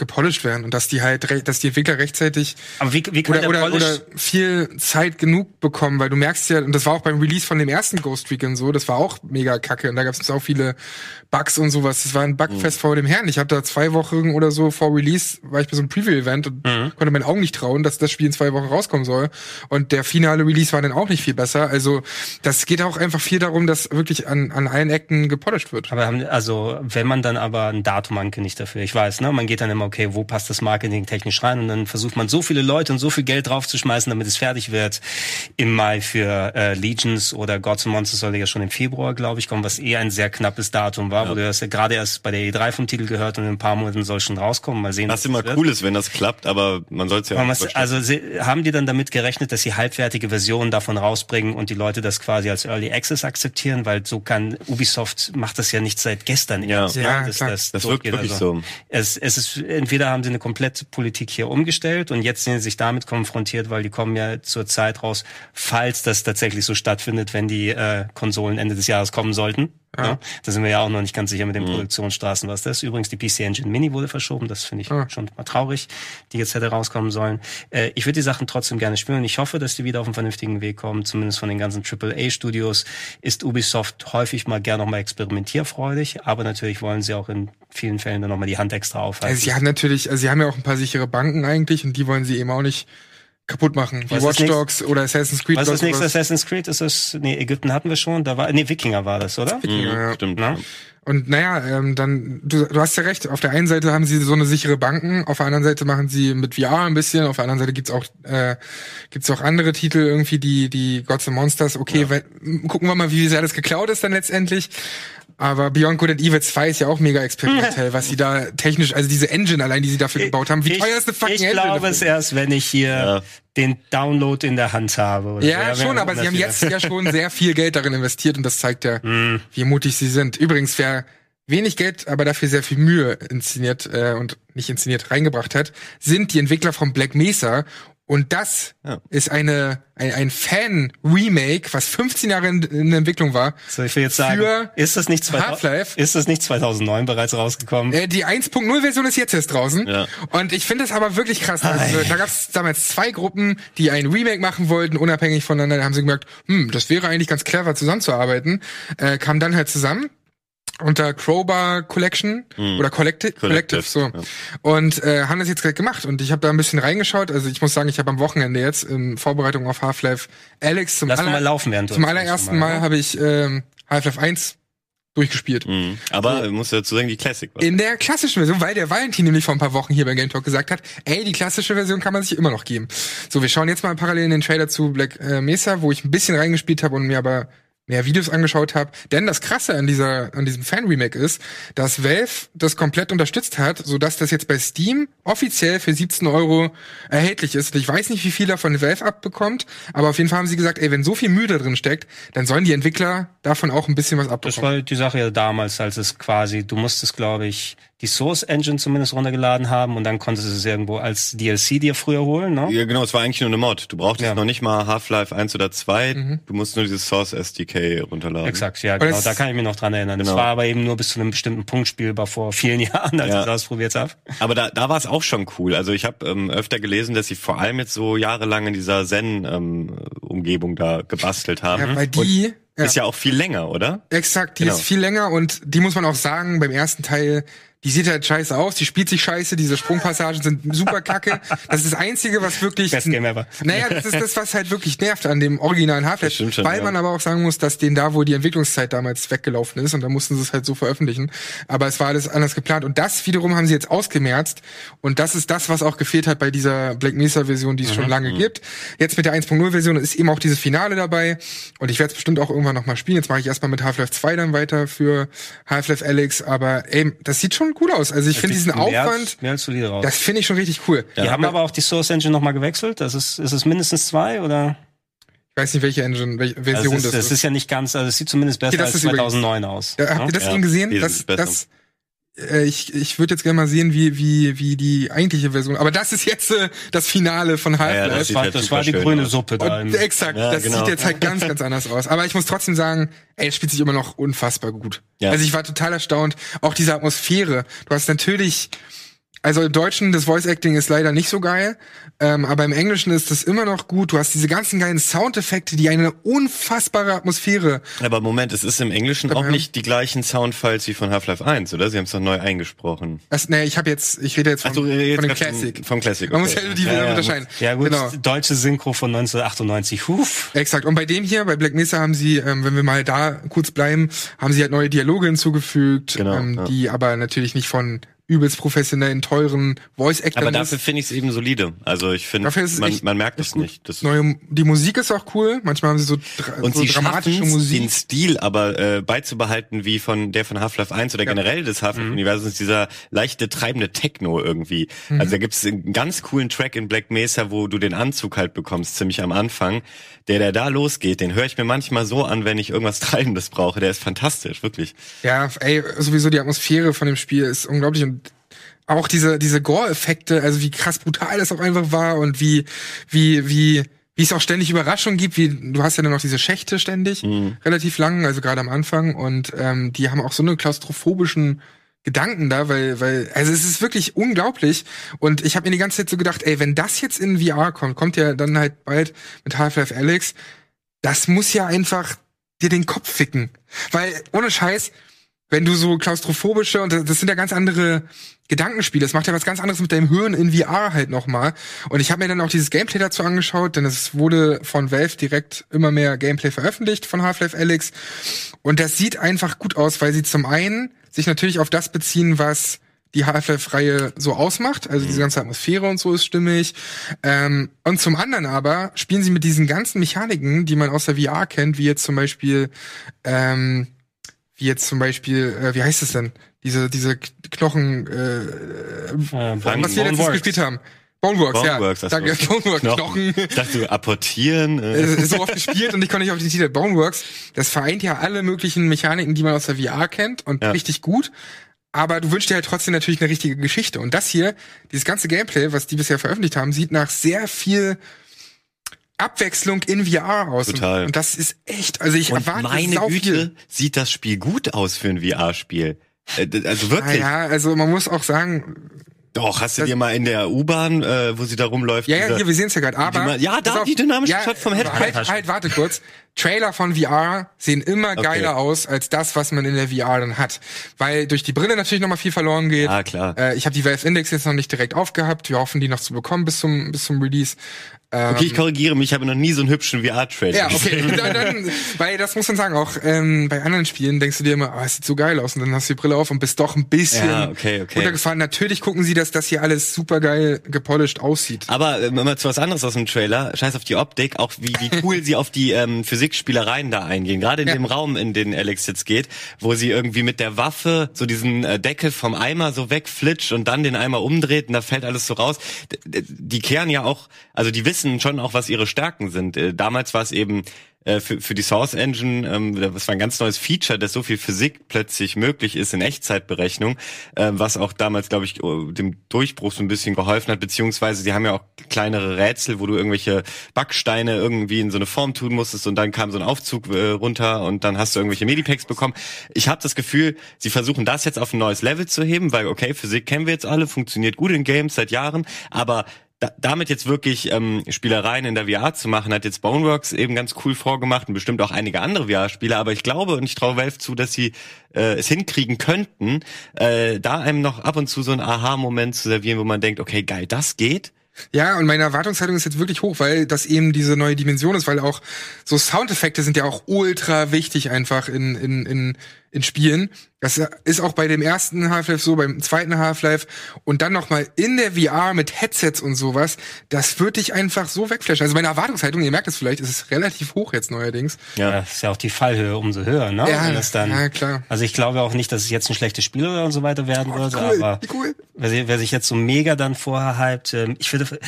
gepolished werden und dass die halt, dass die Entwickler rechtzeitig wie, wie oder, der oder, oder viel Zeit genug bekommen, weil du merkst ja, und das war auch beim Release von dem ersten Ghost Recon so, das war auch mega kacke und da gab es auch viele Bugs und sowas. Das war ein Bugfest Mhm. vor dem Herrn. Ich habe da zwei Wochen oder so vor Release, war ich bei so einem Preview-Event und Mhm. konnte meinen Augen nicht trauen, dass das Spiel in zwei Wochen rauskommen soll. Und der finale Release war dann auch nicht viel besser. Also das geht auch einfach viel darum, dass wirklich an, an allen Ecken gepolished wird. aber haben, also wenn man dann aber ein Datum ankündigt dafür, ich weiß, ne, man geht dann immer, okay, wo passt das Marketing technisch rein und dann versucht man so viele Leute und so viel Geld draufzuschmeißen, damit es fertig wird im Mai für äh, Legions oder Gods and Monsters soll ja schon im Februar, glaube ich, kommen, was eher ein sehr knappes Datum war, wo du das ja gerade erst bei der E3 vom Titel gehört und in ein paar Monaten soll schon rauskommen. Mal sehen. Was was immer wird. cool ist, wenn das klappt, aber man soll es ja Man auch also sie, haben die dann damit gerechnet, dass sie halbwertige Versionen davon rausbringen und die Leute das quasi als Early Access akzeptieren, weil so kann Ubisoft macht das ja nicht seit gestern Ja. ne, Ja, dass klar. Das wirkt durchgeht. wirklich Also so. Es, es ist entweder haben sie eine komplette Politik hier umgestellt und jetzt sind sie sich damit konfrontiert, weil die kommen ja zur Zeit raus, falls das tatsächlich so stattfindet, wenn die äh, Konsolen Ende des Jahres kommen sollten. Ja. Da sind wir ja auch noch nicht ganz sicher mit den Produktionsstraßen, was das ist. Übrigens, die PC Engine Mini wurde verschoben. Das finde ich Ah. schon mal traurig, die jetzt hätte rauskommen sollen. Äh, ich würde die Sachen trotzdem gerne spielen ich hoffe, dass die wieder auf einen vernünftigen Weg kommen. Zumindest von den ganzen AAA-Studios ist Ubisoft häufig mal gerne nochmal experimentierfreudig, aber natürlich wollen sie auch in vielen Fällen dann nochmal die Hand extra aufhalten. Also sie haben natürlich, also sie haben ja auch ein paar sichere Banken eigentlich und die wollen sie eben auch nicht kaputt machen. Wie Watch Dogs oder Assassin's Creed. was ist das nächste. Assassin's Creed? Ist das, nee, Ägypten hatten wir schon, da war, nee, Wikinger war das, oder? Ja, ja. Mhm, Stimmt. Na? Und naja, ähm, dann, du, du hast ja recht, auf der einen Seite haben sie so eine sichere Banken, auf der anderen Seite machen sie mit VR ein bisschen, auf der anderen Seite gibt's auch, äh, gibt's auch andere Titel irgendwie, die, die Gods and Monsters, okay, wenn, gucken wir mal, wie sehr das geklaut ist dann letztendlich. Aber Beyond Good and Evil 2 ist ja auch mega experimentell, was sie da technisch, also diese Engine allein, die sie dafür gebaut haben. Wie teuer ist eine fucking ich Engine? glaube dafür? es erst, wenn ich hier Ja. den Download in der Hand habe. oder Ja, so. schon, aber sie haben jetzt ja schon sehr viel Geld darin investiert und das zeigt ja, Mhm. wie mutig sie sind. Übrigens, wer wenig Geld, aber dafür sehr viel Mühe inszeniert äh, und nicht inszeniert reingebracht hat, sind die Entwickler von Black Mesa. Und das Ja. ist eine ein, ein Fan-Remake, was 15 Jahre in, in der Entwicklung war. So, ich will jetzt sagen, Für ist das nicht 2000, Half-Life? ist das nicht 2009 bereits rausgekommen? Äh, die 1.0-Version ist jetzt erst draußen. Ja. Und ich finde das aber wirklich krass. Also, da gab es damals zwei Gruppen, die ein Remake machen wollten, unabhängig voneinander. Da haben sie gemerkt, hm, das wäre eigentlich ganz clever, zusammenzuarbeiten. Äh, kam dann halt zusammen unter Crowbar Collection oder Collective, Collective, Collective, so. ja. Und äh, haben das jetzt gerade gemacht. Und ich habe da ein bisschen reingeschaut. Also ich muss sagen, ich habe am Wochenende jetzt in Vorbereitung auf Half-Life Alex zum, Lass aller- mal laufen, während zum allerersten Mal, ne? habe ich ähm, Half-Life 1 durchgespielt. Mhm. Aber so. muss dazu sagen, die Classic war. In der klassischen Version, weil der Valentin nämlich vor ein paar Wochen hier bei Game Talk gesagt hat, ey, die klassische Version kann man sich immer noch geben. So, wir schauen jetzt mal parallel in den Trailer zu Black äh, Mesa, wo ich ein bisschen reingespielt habe und mir aber mehr Videos angeschaut habe. Denn das Krasse an dieser an diesem Fan-Remake ist, dass Valve das komplett unterstützt hat, sodass das jetzt bei Steam offiziell für 17 Euro erhältlich ist. Und ich weiß nicht, wie viel davon Valve abbekommt, aber auf jeden Fall haben sie gesagt, ey, wenn so viel Mühe da drin steckt, dann sollen die Entwickler davon auch ein bisschen was Das abbekommen. war die Sache ja damals, als es quasi, du musstest, glaube ich, die Source Engine zumindest runtergeladen haben und dann konntest du es irgendwo als DLC dir früher holen, ne? Ja, genau, es war eigentlich nur eine Mod. Du brauchtest Ja. noch nicht mal Half-Life 1 oder 2. Mhm. Du musst nur dieses Source SDK runterladen. Exakt, ja, genau. das- Da kann ich mich noch dran erinnern. Das Genau. war aber eben nur bis zu einem bestimmten Punkt spielbar vor vielen Jahren, als Ja. ich das ausprobiert habe. Aber da, da war es auch schon cool. Also ich habe ähm, öfter gelesen, dass sie vor allem jetzt so jahrelang in dieser Zen-Umgebung da gebastelt haben. Ja, weil die ist ja auch viel länger, oder? Exakt, die Genau. ist viel länger und die muss man auch sagen, beim ersten Teil, die sieht halt scheiße aus, die spielt sich scheiße, diese Sprungpassagen sind super kacke. Das ist das Einzige, was wirklich. Best Game ever. Naja, das ist das, was halt wirklich nervt an dem originalen Half-Life. Weil ja. man aber auch sagen muss, dass denen da, wo die Entwicklungszeit damals weggelaufen ist, und da mussten sie es halt so veröffentlichen. Aber es war alles anders geplant. Und das wiederum haben sie jetzt ausgemerzt. Und das ist das, was auch gefehlt hat bei dieser Black Mesa-Version, die es schon lange gibt. Jetzt mit der 1.0-Version ist eben auch dieses Finale dabei. Und ich werde es bestimmt auch irgendwann nochmal spielen. Jetzt mache ich erstmal mit Half-Life 2 dann weiter für Half-Life Alyx. Aber ey, das sieht schon gut aus. Also ich finde diesen Mehr als- Aufwand, Mehr als solide raus. das finde ich schon richtig cool. die haben aber auch die Source Engine nochmal gewechselt. Das ist, ist es mindestens zwei oder? Ich weiß nicht, welche Engine, welche Das Version ist, das das ist. ist ja nicht ganz, also es sieht zumindest besser Okay, das als ist übrigens- 2009 aus. Ja, habt ihr das Ja, eben gesehen? Das, das, äh, ich ich würde jetzt gerne mal sehen, wie, wie, wie die eigentliche Version. Aber das ist jetzt äh, das Finale von ja, Half-Life. das Das sieht war, halt das war die grüne aus. Suppe da. Und, exakt, Ja, das genau. sieht jetzt halt ganz, ganz anders aus. Aber ich muss trotzdem sagen, ey, es spielt sich immer noch unfassbar gut. Ja. Also ich war total erstaunt. Auch diese Atmosphäre. Du hast natürlich, also im Deutschen, das Voice Acting ist leider nicht so geil, ähm, aber im Englischen ist das immer noch gut. Du hast diese ganzen geilen Soundeffekte, die eine unfassbare Atmosphäre. Aber Moment, es ist im Englischen auch nicht die gleichen Soundfiles wie von Half-Life 1, oder? Sie haben es doch neu eingesprochen. Das, nee, ich habe jetzt, ich rede jetzt von, Ach so, jetzt von dem vom- Classic. vom Classic, Man muss okay. ja die Ja, ja, unterscheiden. ja gut, Genau. deutsche Synchro von 1998. Huf. Exakt. Und bei dem hier, bei Black Mesa, haben sie, ähm, wenn wir mal da kurz bleiben, haben sie halt neue Dialoge hinzugefügt, Genau, ähm, ja. die aber natürlich nicht von übelst professionellen, teuren Voice Actors. Aber dafür finde ich es eben solide. Also ich finde, es man, man merkt es nicht. Das neue, die Musik ist auch cool. Manchmal haben sie so, dra und so sie dramatische schaffen den Musik. Stil aber äh, beizubehalten wie von der von Half-Life 1 oder generell des Half-Life-Universums, dieser leichte, treibende Techno irgendwie. Mhm. Also da gibt's einen ganz coolen Track in Black Mesa, wo du den Anzug halt bekommst, ziemlich am Anfang. Der, der da losgeht, den höre ich mir manchmal so an, wenn ich irgendwas Treibendes brauche. Der ist fantastisch, wirklich. Ja, ey, sowieso die Atmosphäre von dem Spiel ist unglaublich und auch diese, diese Gore-Effekte, also wie krass brutal das auch einfach war und wie, wie, wie, wie es auch ständig Überraschungen gibt, wie, du hast ja dann noch diese Schächte ständig, relativ lang, also gerade am Anfang und ähm, die haben auch so eine klaustrophobischen Gedanken da, weil, weil, also es ist wirklich unglaublich. Und ich habe mir die ganze Zeit so gedacht, ey, wenn das jetzt in VR kommt, kommt ja dann halt bald mit Half-Life Alyx, das muss ja einfach dir den Kopf ficken. Weil, ohne Scheiß, wenn du so klaustrophobische, und das sind ja ganz andere Gedankenspiele, das macht ja was ganz anderes mit deinem Hirn in VR halt nochmal. Und ich habe mir dann auch dieses Gameplay dazu angeschaut, denn es wurde von Valve direkt immer mehr Gameplay veröffentlicht von Half-Life Alyx. Und das sieht einfach gut aus, weil sie zum einen sich natürlich auf das beziehen, was die Half-Life-Reihe so ausmacht. Also diese ganze Atmosphäre und so ist stimmig. Ähm, und zum anderen aber spielen sie mit diesen ganzen Mechaniken, die man aus der VR kennt, wie jetzt zum Beispiel, ähm, wie jetzt zum Beispiel, äh, wie heißt es denn? Diese, diese Knochen, äh, Äh, was wir letztens gespielt haben. Boneworks, Boneworks, ja. Danke, Boneworks, Knochen. Ich dachte, apportieren. Äh. So oft gespielt und ich konnte nicht auf die Titel. Boneworks, das vereint ja alle möglichen Mechaniken, die man aus der VR kennt und Ja. richtig gut. Aber du wünschst dir halt trotzdem natürlich eine richtige Geschichte. Und das hier, dieses ganze Gameplay, was die bisher veröffentlicht haben, sieht nach sehr viel Abwechslung in VR aus. Total. Und, das ist echt, also ich Und erwarte meine Güte, sieht das Spiel gut aus für ein VR-Spiel. Äh, Also wirklich. Naja, also man muss auch sagen, Doch, hast du Das- dir mal in der U-Bahn, äh, wo sie da rumläuft? Ja, ja, hier, wir sehen es ja gerade. Aber die- ja, da, auf, die dynamische Shot vom Headset. Halt, halt, warte kurz. Trailer von VR sehen immer geiler aus als das, was man in der VR dann hat, weil durch die Brille natürlich noch mal viel verloren geht. Ah, klar. Äh, ich habe die Valve Index jetzt noch nicht direkt aufgehabt. Wir hoffen, die noch zu bekommen bis zum bis zum Release. Ähm, Okay, ich korrigiere mich, ich habe noch nie so einen hübschen VR-Trailer ja, okay. dann, dann, weil das muss man sagen, auch ähm, bei anderen Spielen denkst du dir immer, ah, es sieht so geil aus und dann hast du die Brille auf und bist doch ein bisschen Ja, okay, okay. runtergefahren. Natürlich gucken sie, dass das hier alles super geil gepolished aussieht. Aber äh, mal zu was anderes aus dem Trailer. Scheiß auf die Optik, auch wie, wie cool sie auf die ähm, Physikspielereien da eingehen. Gerade in Ja. dem Raum, in den Alex jetzt geht, wo sie irgendwie mit der Waffe so diesen äh, Deckel vom Eimer so wegflitscht und dann den Eimer umdreht und da fällt alles so raus. D- die kehren ja auch, also die wissen schon auch, was ihre Stärken sind. Äh, damals war es eben äh, für, für die Source Engine, ähm, das war ein ganz neues Feature, dass so viel Physik plötzlich möglich ist in Echtzeitberechnung, äh, was auch damals, glaube ich, oh, dem Durchbruch so ein bisschen geholfen hat, beziehungsweise sie haben ja auch kleinere Rätsel, wo du irgendwelche Backsteine irgendwie in so eine Form tun musstest und dann kam so ein Aufzug äh, runter und dann hast du irgendwelche Medipacks bekommen. Ich habe das Gefühl, sie versuchen das jetzt auf ein neues Level zu heben, weil okay, Physik kennen wir jetzt alle, funktioniert gut in Games seit Jahren, aber da, damit jetzt wirklich ähm, Spielereien in der VR zu machen, hat jetzt Boneworks eben ganz cool vorgemacht und bestimmt auch einige andere VR-Spieler. Aber ich glaube und ich traue Valve zu, dass sie äh, es hinkriegen könnten, äh, da einem noch ab und zu so einen Aha-Moment zu servieren, wo man denkt, okay, geil, das geht. Ja, und meine Erwartungshaltung ist jetzt wirklich hoch, weil das eben diese neue Dimension ist, weil auch so Soundeffekte sind ja auch ultra wichtig einfach in, in, in, in Spielen. Das ist auch bei dem ersten Half-Life so, beim zweiten Half-Life und dann noch mal in der VR mit Headsets und sowas. Das wird dich einfach so wegflashen. Also meine Erwartungshaltung, ihr merkt es vielleicht, ist es relativ hoch jetzt neuerdings. Ja, das ist ja auch die Fallhöhe umso höher, ne? Ja, dann, ja, klar. Also ich glaube auch nicht, dass es jetzt ein schlechtes Spiel oder und so weiter werden Oh, wird, cool, aber wie cool. wer, sich- wer sich jetzt so mega dann vorher hypt, ähm, ich würde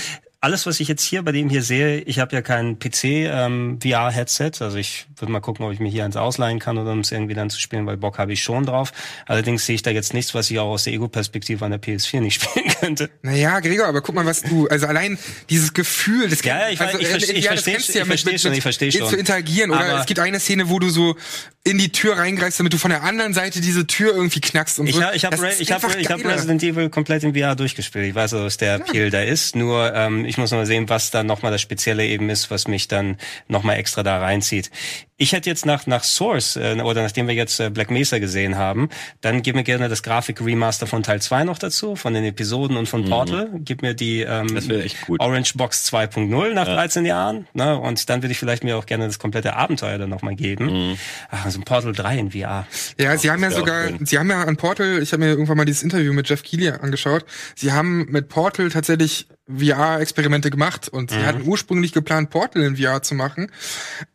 alles, was ich jetzt hier bei dem hier sehe, ich habe ja kein PC ähm, VR Headset, also ich würde mal gucken, ob ich mir hier eins ausleihen kann oder um es irgendwie dann zu spielen, weil Bock habe ich schon drauf. Allerdings sehe ich da jetzt nichts, was ich auch aus der Ego-Perspektive an der PS4 nicht spielen könnte. Naja, Gregor, aber guck mal, was du, also allein dieses Gefühl, das Ja, ja, ich weiß- ich äh, versteh- ich ja, das versteh- kennst du ja ich versteh mit- schon, mit- ich versteh mit schon. zu interagieren. Oder Aber- es gibt eine Szene, wo du so in die Tür reingreifst, damit du von der anderen Seite diese Tür irgendwie knackst und Ich, so. ich habe ich hab, ich hab. Resident Evil komplett in VR durchgespielt. Ich weiß, was der Appeal da ist. Nur ähm, ich muss noch mal sehen, was dann nochmal das Spezielle eben ist, was mich dann nochmal extra da reinzieht. Ich hätte jetzt nach nach Source äh, oder nachdem wir jetzt äh, Black Mesa gesehen haben, dann gib mir gerne das Grafik-Remaster von Teil 2 noch dazu, von den Episoden und von Portal. Gib mir die ähm, Mhm. Orange Box 2.0 nach 13 Jahren. Ne? Und dann würde ich vielleicht mir auch gerne das komplette Abenteuer dann nochmal geben. Mhm. Ach, so ein Portal 3 in VR. Ja, sie haben ja sogar, sie haben ja an Portal, ich habe mir irgendwann mal dieses Interview mit Jeff Keighley angeschaut. Sie haben mit Portal tatsächlich VR-Experimente gemacht und Mhm. sie hatten ursprünglich geplant, Portal in VR zu machen.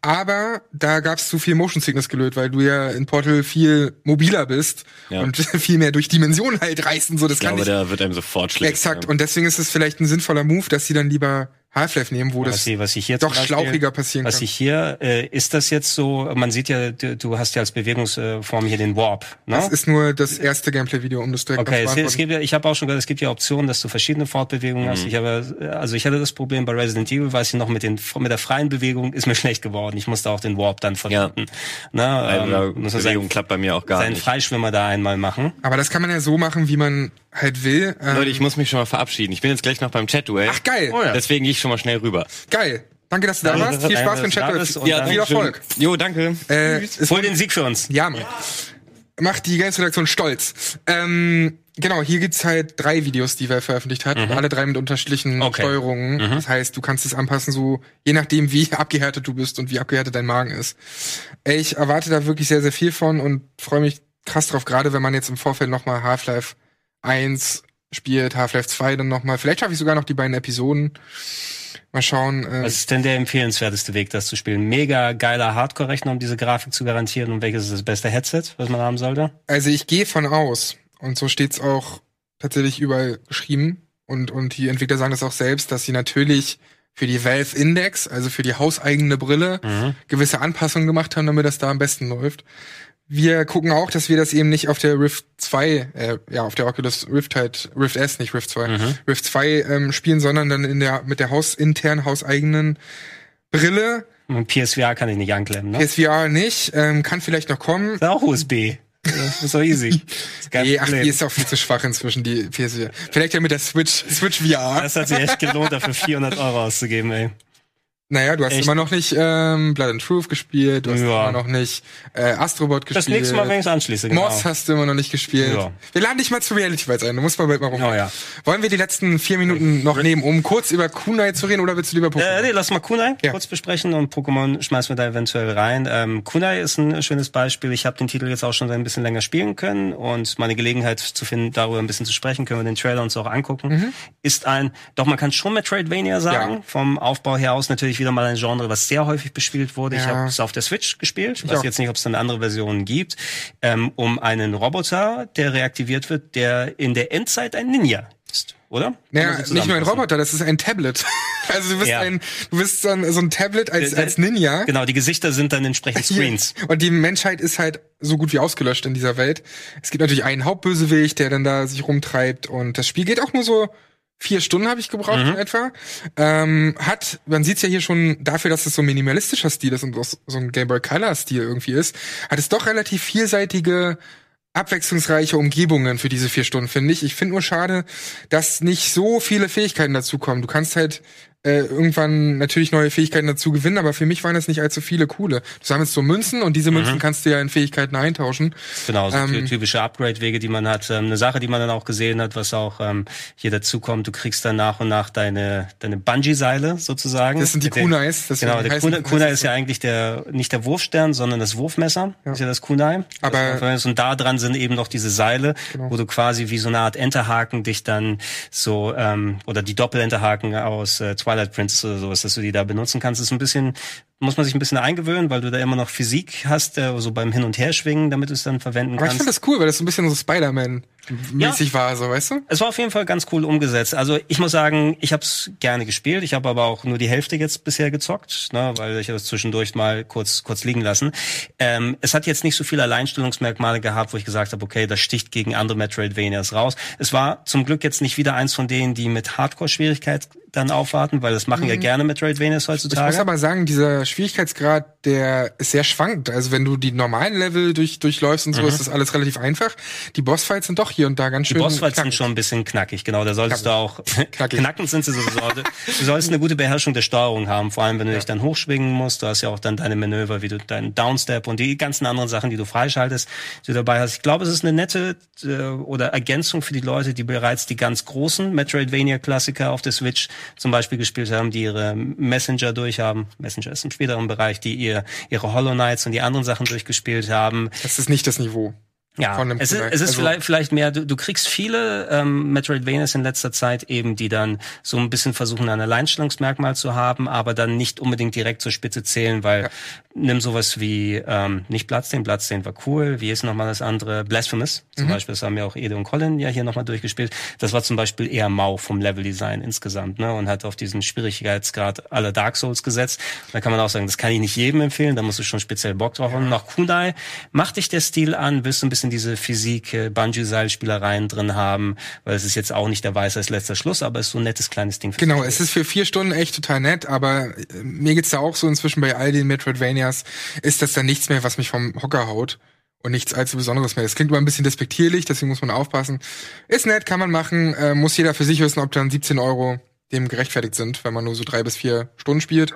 Aber da gab es zu viel Motion Sickness gelöst, weil du ja in Portal viel mobiler bist Ja. und viel mehr durch Dimensionen halt reist und so. Das Ich kann glaube, ich da wird einem sofort schlecht. exakt. Ja. Und deswegen ist es vielleicht ein sinnvoller Move, dass sie dann lieber Half-Life nehmen, wo was das ich, was ich hier doch Beispiel- schlauchiger passieren Was kann. ich hier, äh, ist das jetzt so, man sieht ja, du, du hast ja als Bewegungsform hier den Warp, ne? Das ist nur das erste Gameplay-Video, um das direkt Okay, es, zu es gibt ja, ich habe auch schon gehört, es gibt ja Optionen, dass du verschiedene Fortbewegungen hast. Mhm. Ich habe, also ich hatte das Problem bei Resident Evil, weiß ich noch, mit den mit der freien Bewegung ist mir schlecht geworden. Ich musste auch den Warp dann verwenden. Na, Also, ähm, muss man Bewegung seinen, klappt bei mir auch gar seinen nicht. Freischwimmer da einmal machen. Aber das kann man ja so machen, wie man halt will. Ähm, Leute, ich muss mich schon mal verabschieden. Ich bin jetzt gleich noch beim Chat-Duell. Ach, geil. Oh ja. Deswegen gehe ich schon mal schnell rüber. Geil. Danke, dass du da Danke, warst. Viel Spaß beim da Chat. bist und Ja, viel Erfolg. Jo, danke. Äh, Hol den Sieg für uns. Ja, Mann. Macht die Games-Redaktion stolz. Ähm, genau, hier gibt's halt drei Videos, die Valve veröffentlicht hat. Alle drei mit unterschiedlichen Mhm. Okay. Steuerungen. Das heißt, du kannst es anpassen, so je nachdem, wie abgehärtet du bist und wie abgehärtet dein Magen ist. Ich erwarte da wirklich sehr, sehr viel von und freue mich krass drauf, gerade wenn man jetzt im Vorfeld nochmal Half-Life 1 spielt, Half-Life 2 dann nochmal. Vielleicht schaffe ich sogar noch die beiden Episoden. Mal schauen. Äh, Was ist denn der empfehlenswerteste Weg, das zu spielen? Mega geiler Hardcore-Rechner, um diese Grafik zu garantieren. Und welches ist das beste Headset, was man haben sollte? Also ich gehe von aus, und so steht's auch tatsächlich überall geschrieben, und, und die Entwickler sagen das auch selbst, dass sie natürlich für die Valve Index, also für die hauseigene Brille, gewisse Anpassungen gemacht haben, damit das da am besten läuft. Wir gucken auch, dass wir das eben nicht auf der Rift 2, äh, ja, auf der Oculus Rift halt, Rift S, nicht Rift 2, Rift 2 ähm, spielen, sondern dann in der, mit der hausinternen, hauseigenen Brille. Und PSVR kann ich nicht anklemmen, ne? PSVR nicht, ähm, kann vielleicht noch kommen. ist auch USB. Das ist doch easy. Nee, ach, die ist auch viel zu schwach inzwischen, die PS4. Vielleicht ja mit der Switch, Switch VR. das hat sich echt gelohnt, dafür 400 Euro auszugeben, ey. Naja, du hast Echt? immer noch nicht ähm, Blood and Truth gespielt, du hast Ja. immer noch nicht äh, Astrobot gespielt. Das nächste Mal, wenn ich es anschließe, genau. Moss hast du immer noch nicht gespielt. Ja. Wir laden dich mal zu Reality Bites ein, du musst mal bald mal rum. Oh ja. Wollen wir die letzten vier Minuten noch nehmen, um kurz über Kunai zu reden oder willst du lieber Pokémon? Äh, nee, lass mal Kunai Ja. kurz besprechen und Pokémon schmeißen wir da eventuell rein. Ähm, Kunai ist ein schönes Beispiel. Ich habe den Titel jetzt auch schon ein bisschen länger spielen können und meine Gelegenheit zu finden, darüber ein bisschen zu sprechen, können wir den Trailer uns auch angucken. Ist ein, doch man kann schon Metroidvania sagen, Mhm. Vom Aufbau her aus natürlich wieder mal ein Genre, was sehr häufig bespielt wurde. Ich Ja. habe es auf der Switch gespielt, ich weiß jetzt nicht, ob es dann andere Versionen gibt, ähm, um einen Roboter, der reaktiviert wird, der in der Endzeit ein Ninja ist, oder? Naja, nicht nur ein. Roboter, das ist ein Tablet. Also du bist Ja. ein, du bist so ein, so ein Tablet als, als Ninja. Genau, die Gesichter sind dann entsprechend Screens. Und die Menschheit ist halt so gut wie ausgelöscht in dieser Welt. Es gibt natürlich einen Hauptbösewicht, der dann da sich rumtreibt und das Spiel geht auch nur so vier Stunden habe ich gebraucht Mhm. in etwa. Ähm, hat, man sieht's ja hier schon dafür, dass es so ein minimalistischer Stil ist und auch so ein Game Boy Color Stil irgendwie ist, hat es doch relativ vielseitige abwechslungsreiche Umgebungen für diese vier Stunden, finde ich. Ich finde nur schade, dass nicht so viele Fähigkeiten dazukommen. Du kannst halt äh, irgendwann natürlich neue Fähigkeiten dazu gewinnen, aber für mich waren es nicht allzu viele coole. Du sammelst so Münzen und diese Münzen mhm. kannst du ja in Fähigkeiten eintauschen. Genau, so ähm, typische Upgrade-Wege, die man hat. Ähm, eine Sache, die man dann auch gesehen hat, was auch ähm, hier dazu kommt, du kriegst dann nach und nach deine, deine Bungee-Seile sozusagen. Das sind die Kunais. Genau, der Kunai, Kunai ist ja eigentlich der, nicht der Wurfstern, sondern das Wurfmesser. Ja. Ist ja das Kunai. Aber das, und da dran sind eben noch diese Seile, genau. wo du quasi wie so eine Art Enterhaken dich dann so, ähm, oder die Doppelenterhaken aus äh, Twilight Princess oder sowas, dass du die da benutzen kannst, ist ein bisschen muss man sich ein bisschen eingewöhnen, weil du da immer noch Physik hast, äh, so beim Hin- und Herschwingen, damit du es dann verwenden Aber kannst. ich finde das cool, weil das so ein bisschen so Spider-Man mäßig ja. war, so weißt du? Es war auf jeden Fall ganz cool umgesetzt. Also ich muss sagen, ich habe es gerne gespielt. Ich habe aber auch nur die Hälfte jetzt bisher gezockt, ne, weil ich das zwischendurch mal kurz kurz liegen lassen. Ähm, es hat jetzt nicht so viele Alleinstellungsmerkmale gehabt, wo ich gesagt habe, okay, das sticht gegen andere Metroidvanias raus. Es war zum Glück jetzt nicht wieder eins von denen, die mit Hardcore-Schwierigkeit dann aufwarten, weil das machen mhm. ja gerne Metroidvanias heutzutage. Ich muss aber sagen, dieser Schwierigkeitsgrad, der ist sehr schwankend. Also wenn du die normalen Level durch, durchläufst und so, mhm. ist das alles relativ einfach. Die Bossfights sind doch hier und da ganz schön. Die Bossfights knackig. sind schon ein bisschen knackig, genau. Da solltest knackig. du auch knackig. knackend sind sie sowieso. du sollst eine gute Beherrschung der Steuerung haben, vor allem wenn du ja. dich dann hochschwingen musst. Du hast ja auch dann deine Manöver, wie du deinen Downstep und die ganzen anderen Sachen, die du freischaltest, die du dabei hast. Ich glaube, es ist eine nette äh, oder Ergänzung für die Leute, die bereits die ganz großen Metroidvania-Klassiker auf der Switch zum Beispiel gespielt haben, die ihre Messenger durchhaben. Messenger ist im späteren Bereich, die ihr, ihre Hollow Knights und die anderen Sachen durchgespielt haben. Das ist nicht das Niveau. Ja, es ist, es ist also, vielleicht, vielleicht mehr, du, du kriegst viele ähm, Metroidvanias in letzter Zeit eben, die dann so ein bisschen versuchen, ein Alleinstellungsmerkmal zu haben, aber dann nicht unbedingt direkt zur Spitze zählen, weil ja. nimm sowas wie, ähm, nicht Bloodstain, Bloodstain war cool, wie ist nochmal das andere, Blasphemous. Zum mhm. Beispiel, das haben ja auch Ede und Colin ja hier nochmal durchgespielt, das war zum Beispiel eher mau vom Leveldesign insgesamt, ne, und hat auf diesen Schwierigkeitsgrad aller Dark Souls gesetzt. Da kann man auch sagen, das kann ich nicht jedem empfehlen, da musst du schon speziell Bock drauf haben. Nach Kunai. Macht dich der Stil an, willst du ein bisschen bisschen diese Physik, äh, Bungee-Seilspielereien drin haben, weil es ist jetzt auch nicht der Weiße als letzter Schluss, aber es ist so ein nettes kleines Ding. Genau, es ist für vier Stunden echt total nett, aber äh, mir geht's da auch so inzwischen bei all den Metroidvanias, ist das dann nichts mehr, was mich vom Hocker haut und nichts allzu Besonderes mehr. Das klingt immer ein bisschen despektierlich, deswegen muss man aufpassen. Ist nett, kann man machen, äh, muss jeder für sich wissen, ob dann 17 Euro dem gerechtfertigt sind, wenn man nur so drei bis vier Stunden spielt.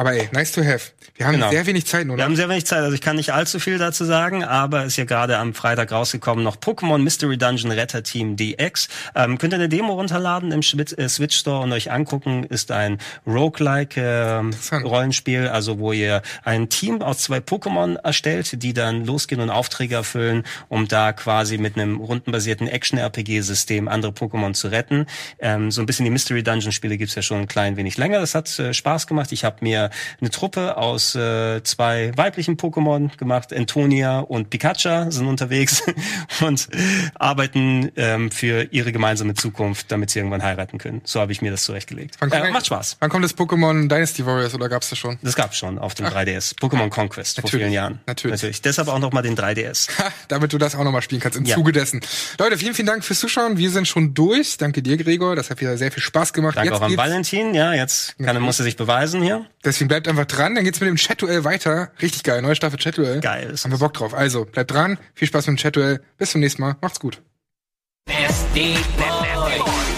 Aber ey, nice to have. Wir haben genau. sehr wenig Zeit, oder? Wir haben sehr wenig Zeit, also ich kann nicht allzu viel dazu sagen, aber ist ja gerade am Freitag rausgekommen noch Pokémon Mystery Dungeon Retter Team DX. Ähm, könnt ihr eine Demo runterladen im äh, Switch Store und euch angucken. Ist ein Roguelike äh, Rollenspiel, also wo ihr ein Team aus zwei Pokémon erstellt, die dann losgehen und Aufträge erfüllen, um da quasi mit einem rundenbasierten Action-RPG-System andere Pokémon zu retten. Ähm, so ein bisschen die Mystery Dungeon Spiele gibt's ja schon ein klein wenig länger. Das hat äh, Spaß gemacht. Ich habe mir eine Truppe aus äh, zwei weiblichen Pokémon gemacht. Antonia und Pikachu sind unterwegs und arbeiten ähm, für ihre gemeinsame Zukunft, damit sie irgendwann heiraten können. So habe ich mir das zurechtgelegt. Wann äh, macht Spaß. Wann kommt das Pokémon Dynasty Warriors oder gab's das schon? Das gab's schon auf dem Ach. 3DS. Pokémon Conquest Natürlich. vor vielen Jahren. Natürlich. Natürlich. Deshalb auch nochmal den 3DS. Ha, damit du das auch nochmal spielen kannst im ja. Zuge dessen. Leute, vielen, vielen Dank fürs Zuschauen. Wir sind schon durch. Danke dir, Gregor. Das hat wieder sehr viel Spaß gemacht. Danke jetzt auch an Valentin. Ja, jetzt kann, muss er sich beweisen hier. Deswegen bleibt einfach dran. Dann geht's mit dem Chat-Duell weiter. Richtig geil. Neue Staffel Chat-Duell. Geil. Haben wir Bock drauf. Also, bleibt dran. Viel Spaß mit dem Chat-Duell. Bis zum nächsten Mal. Macht's gut. Nasty boy.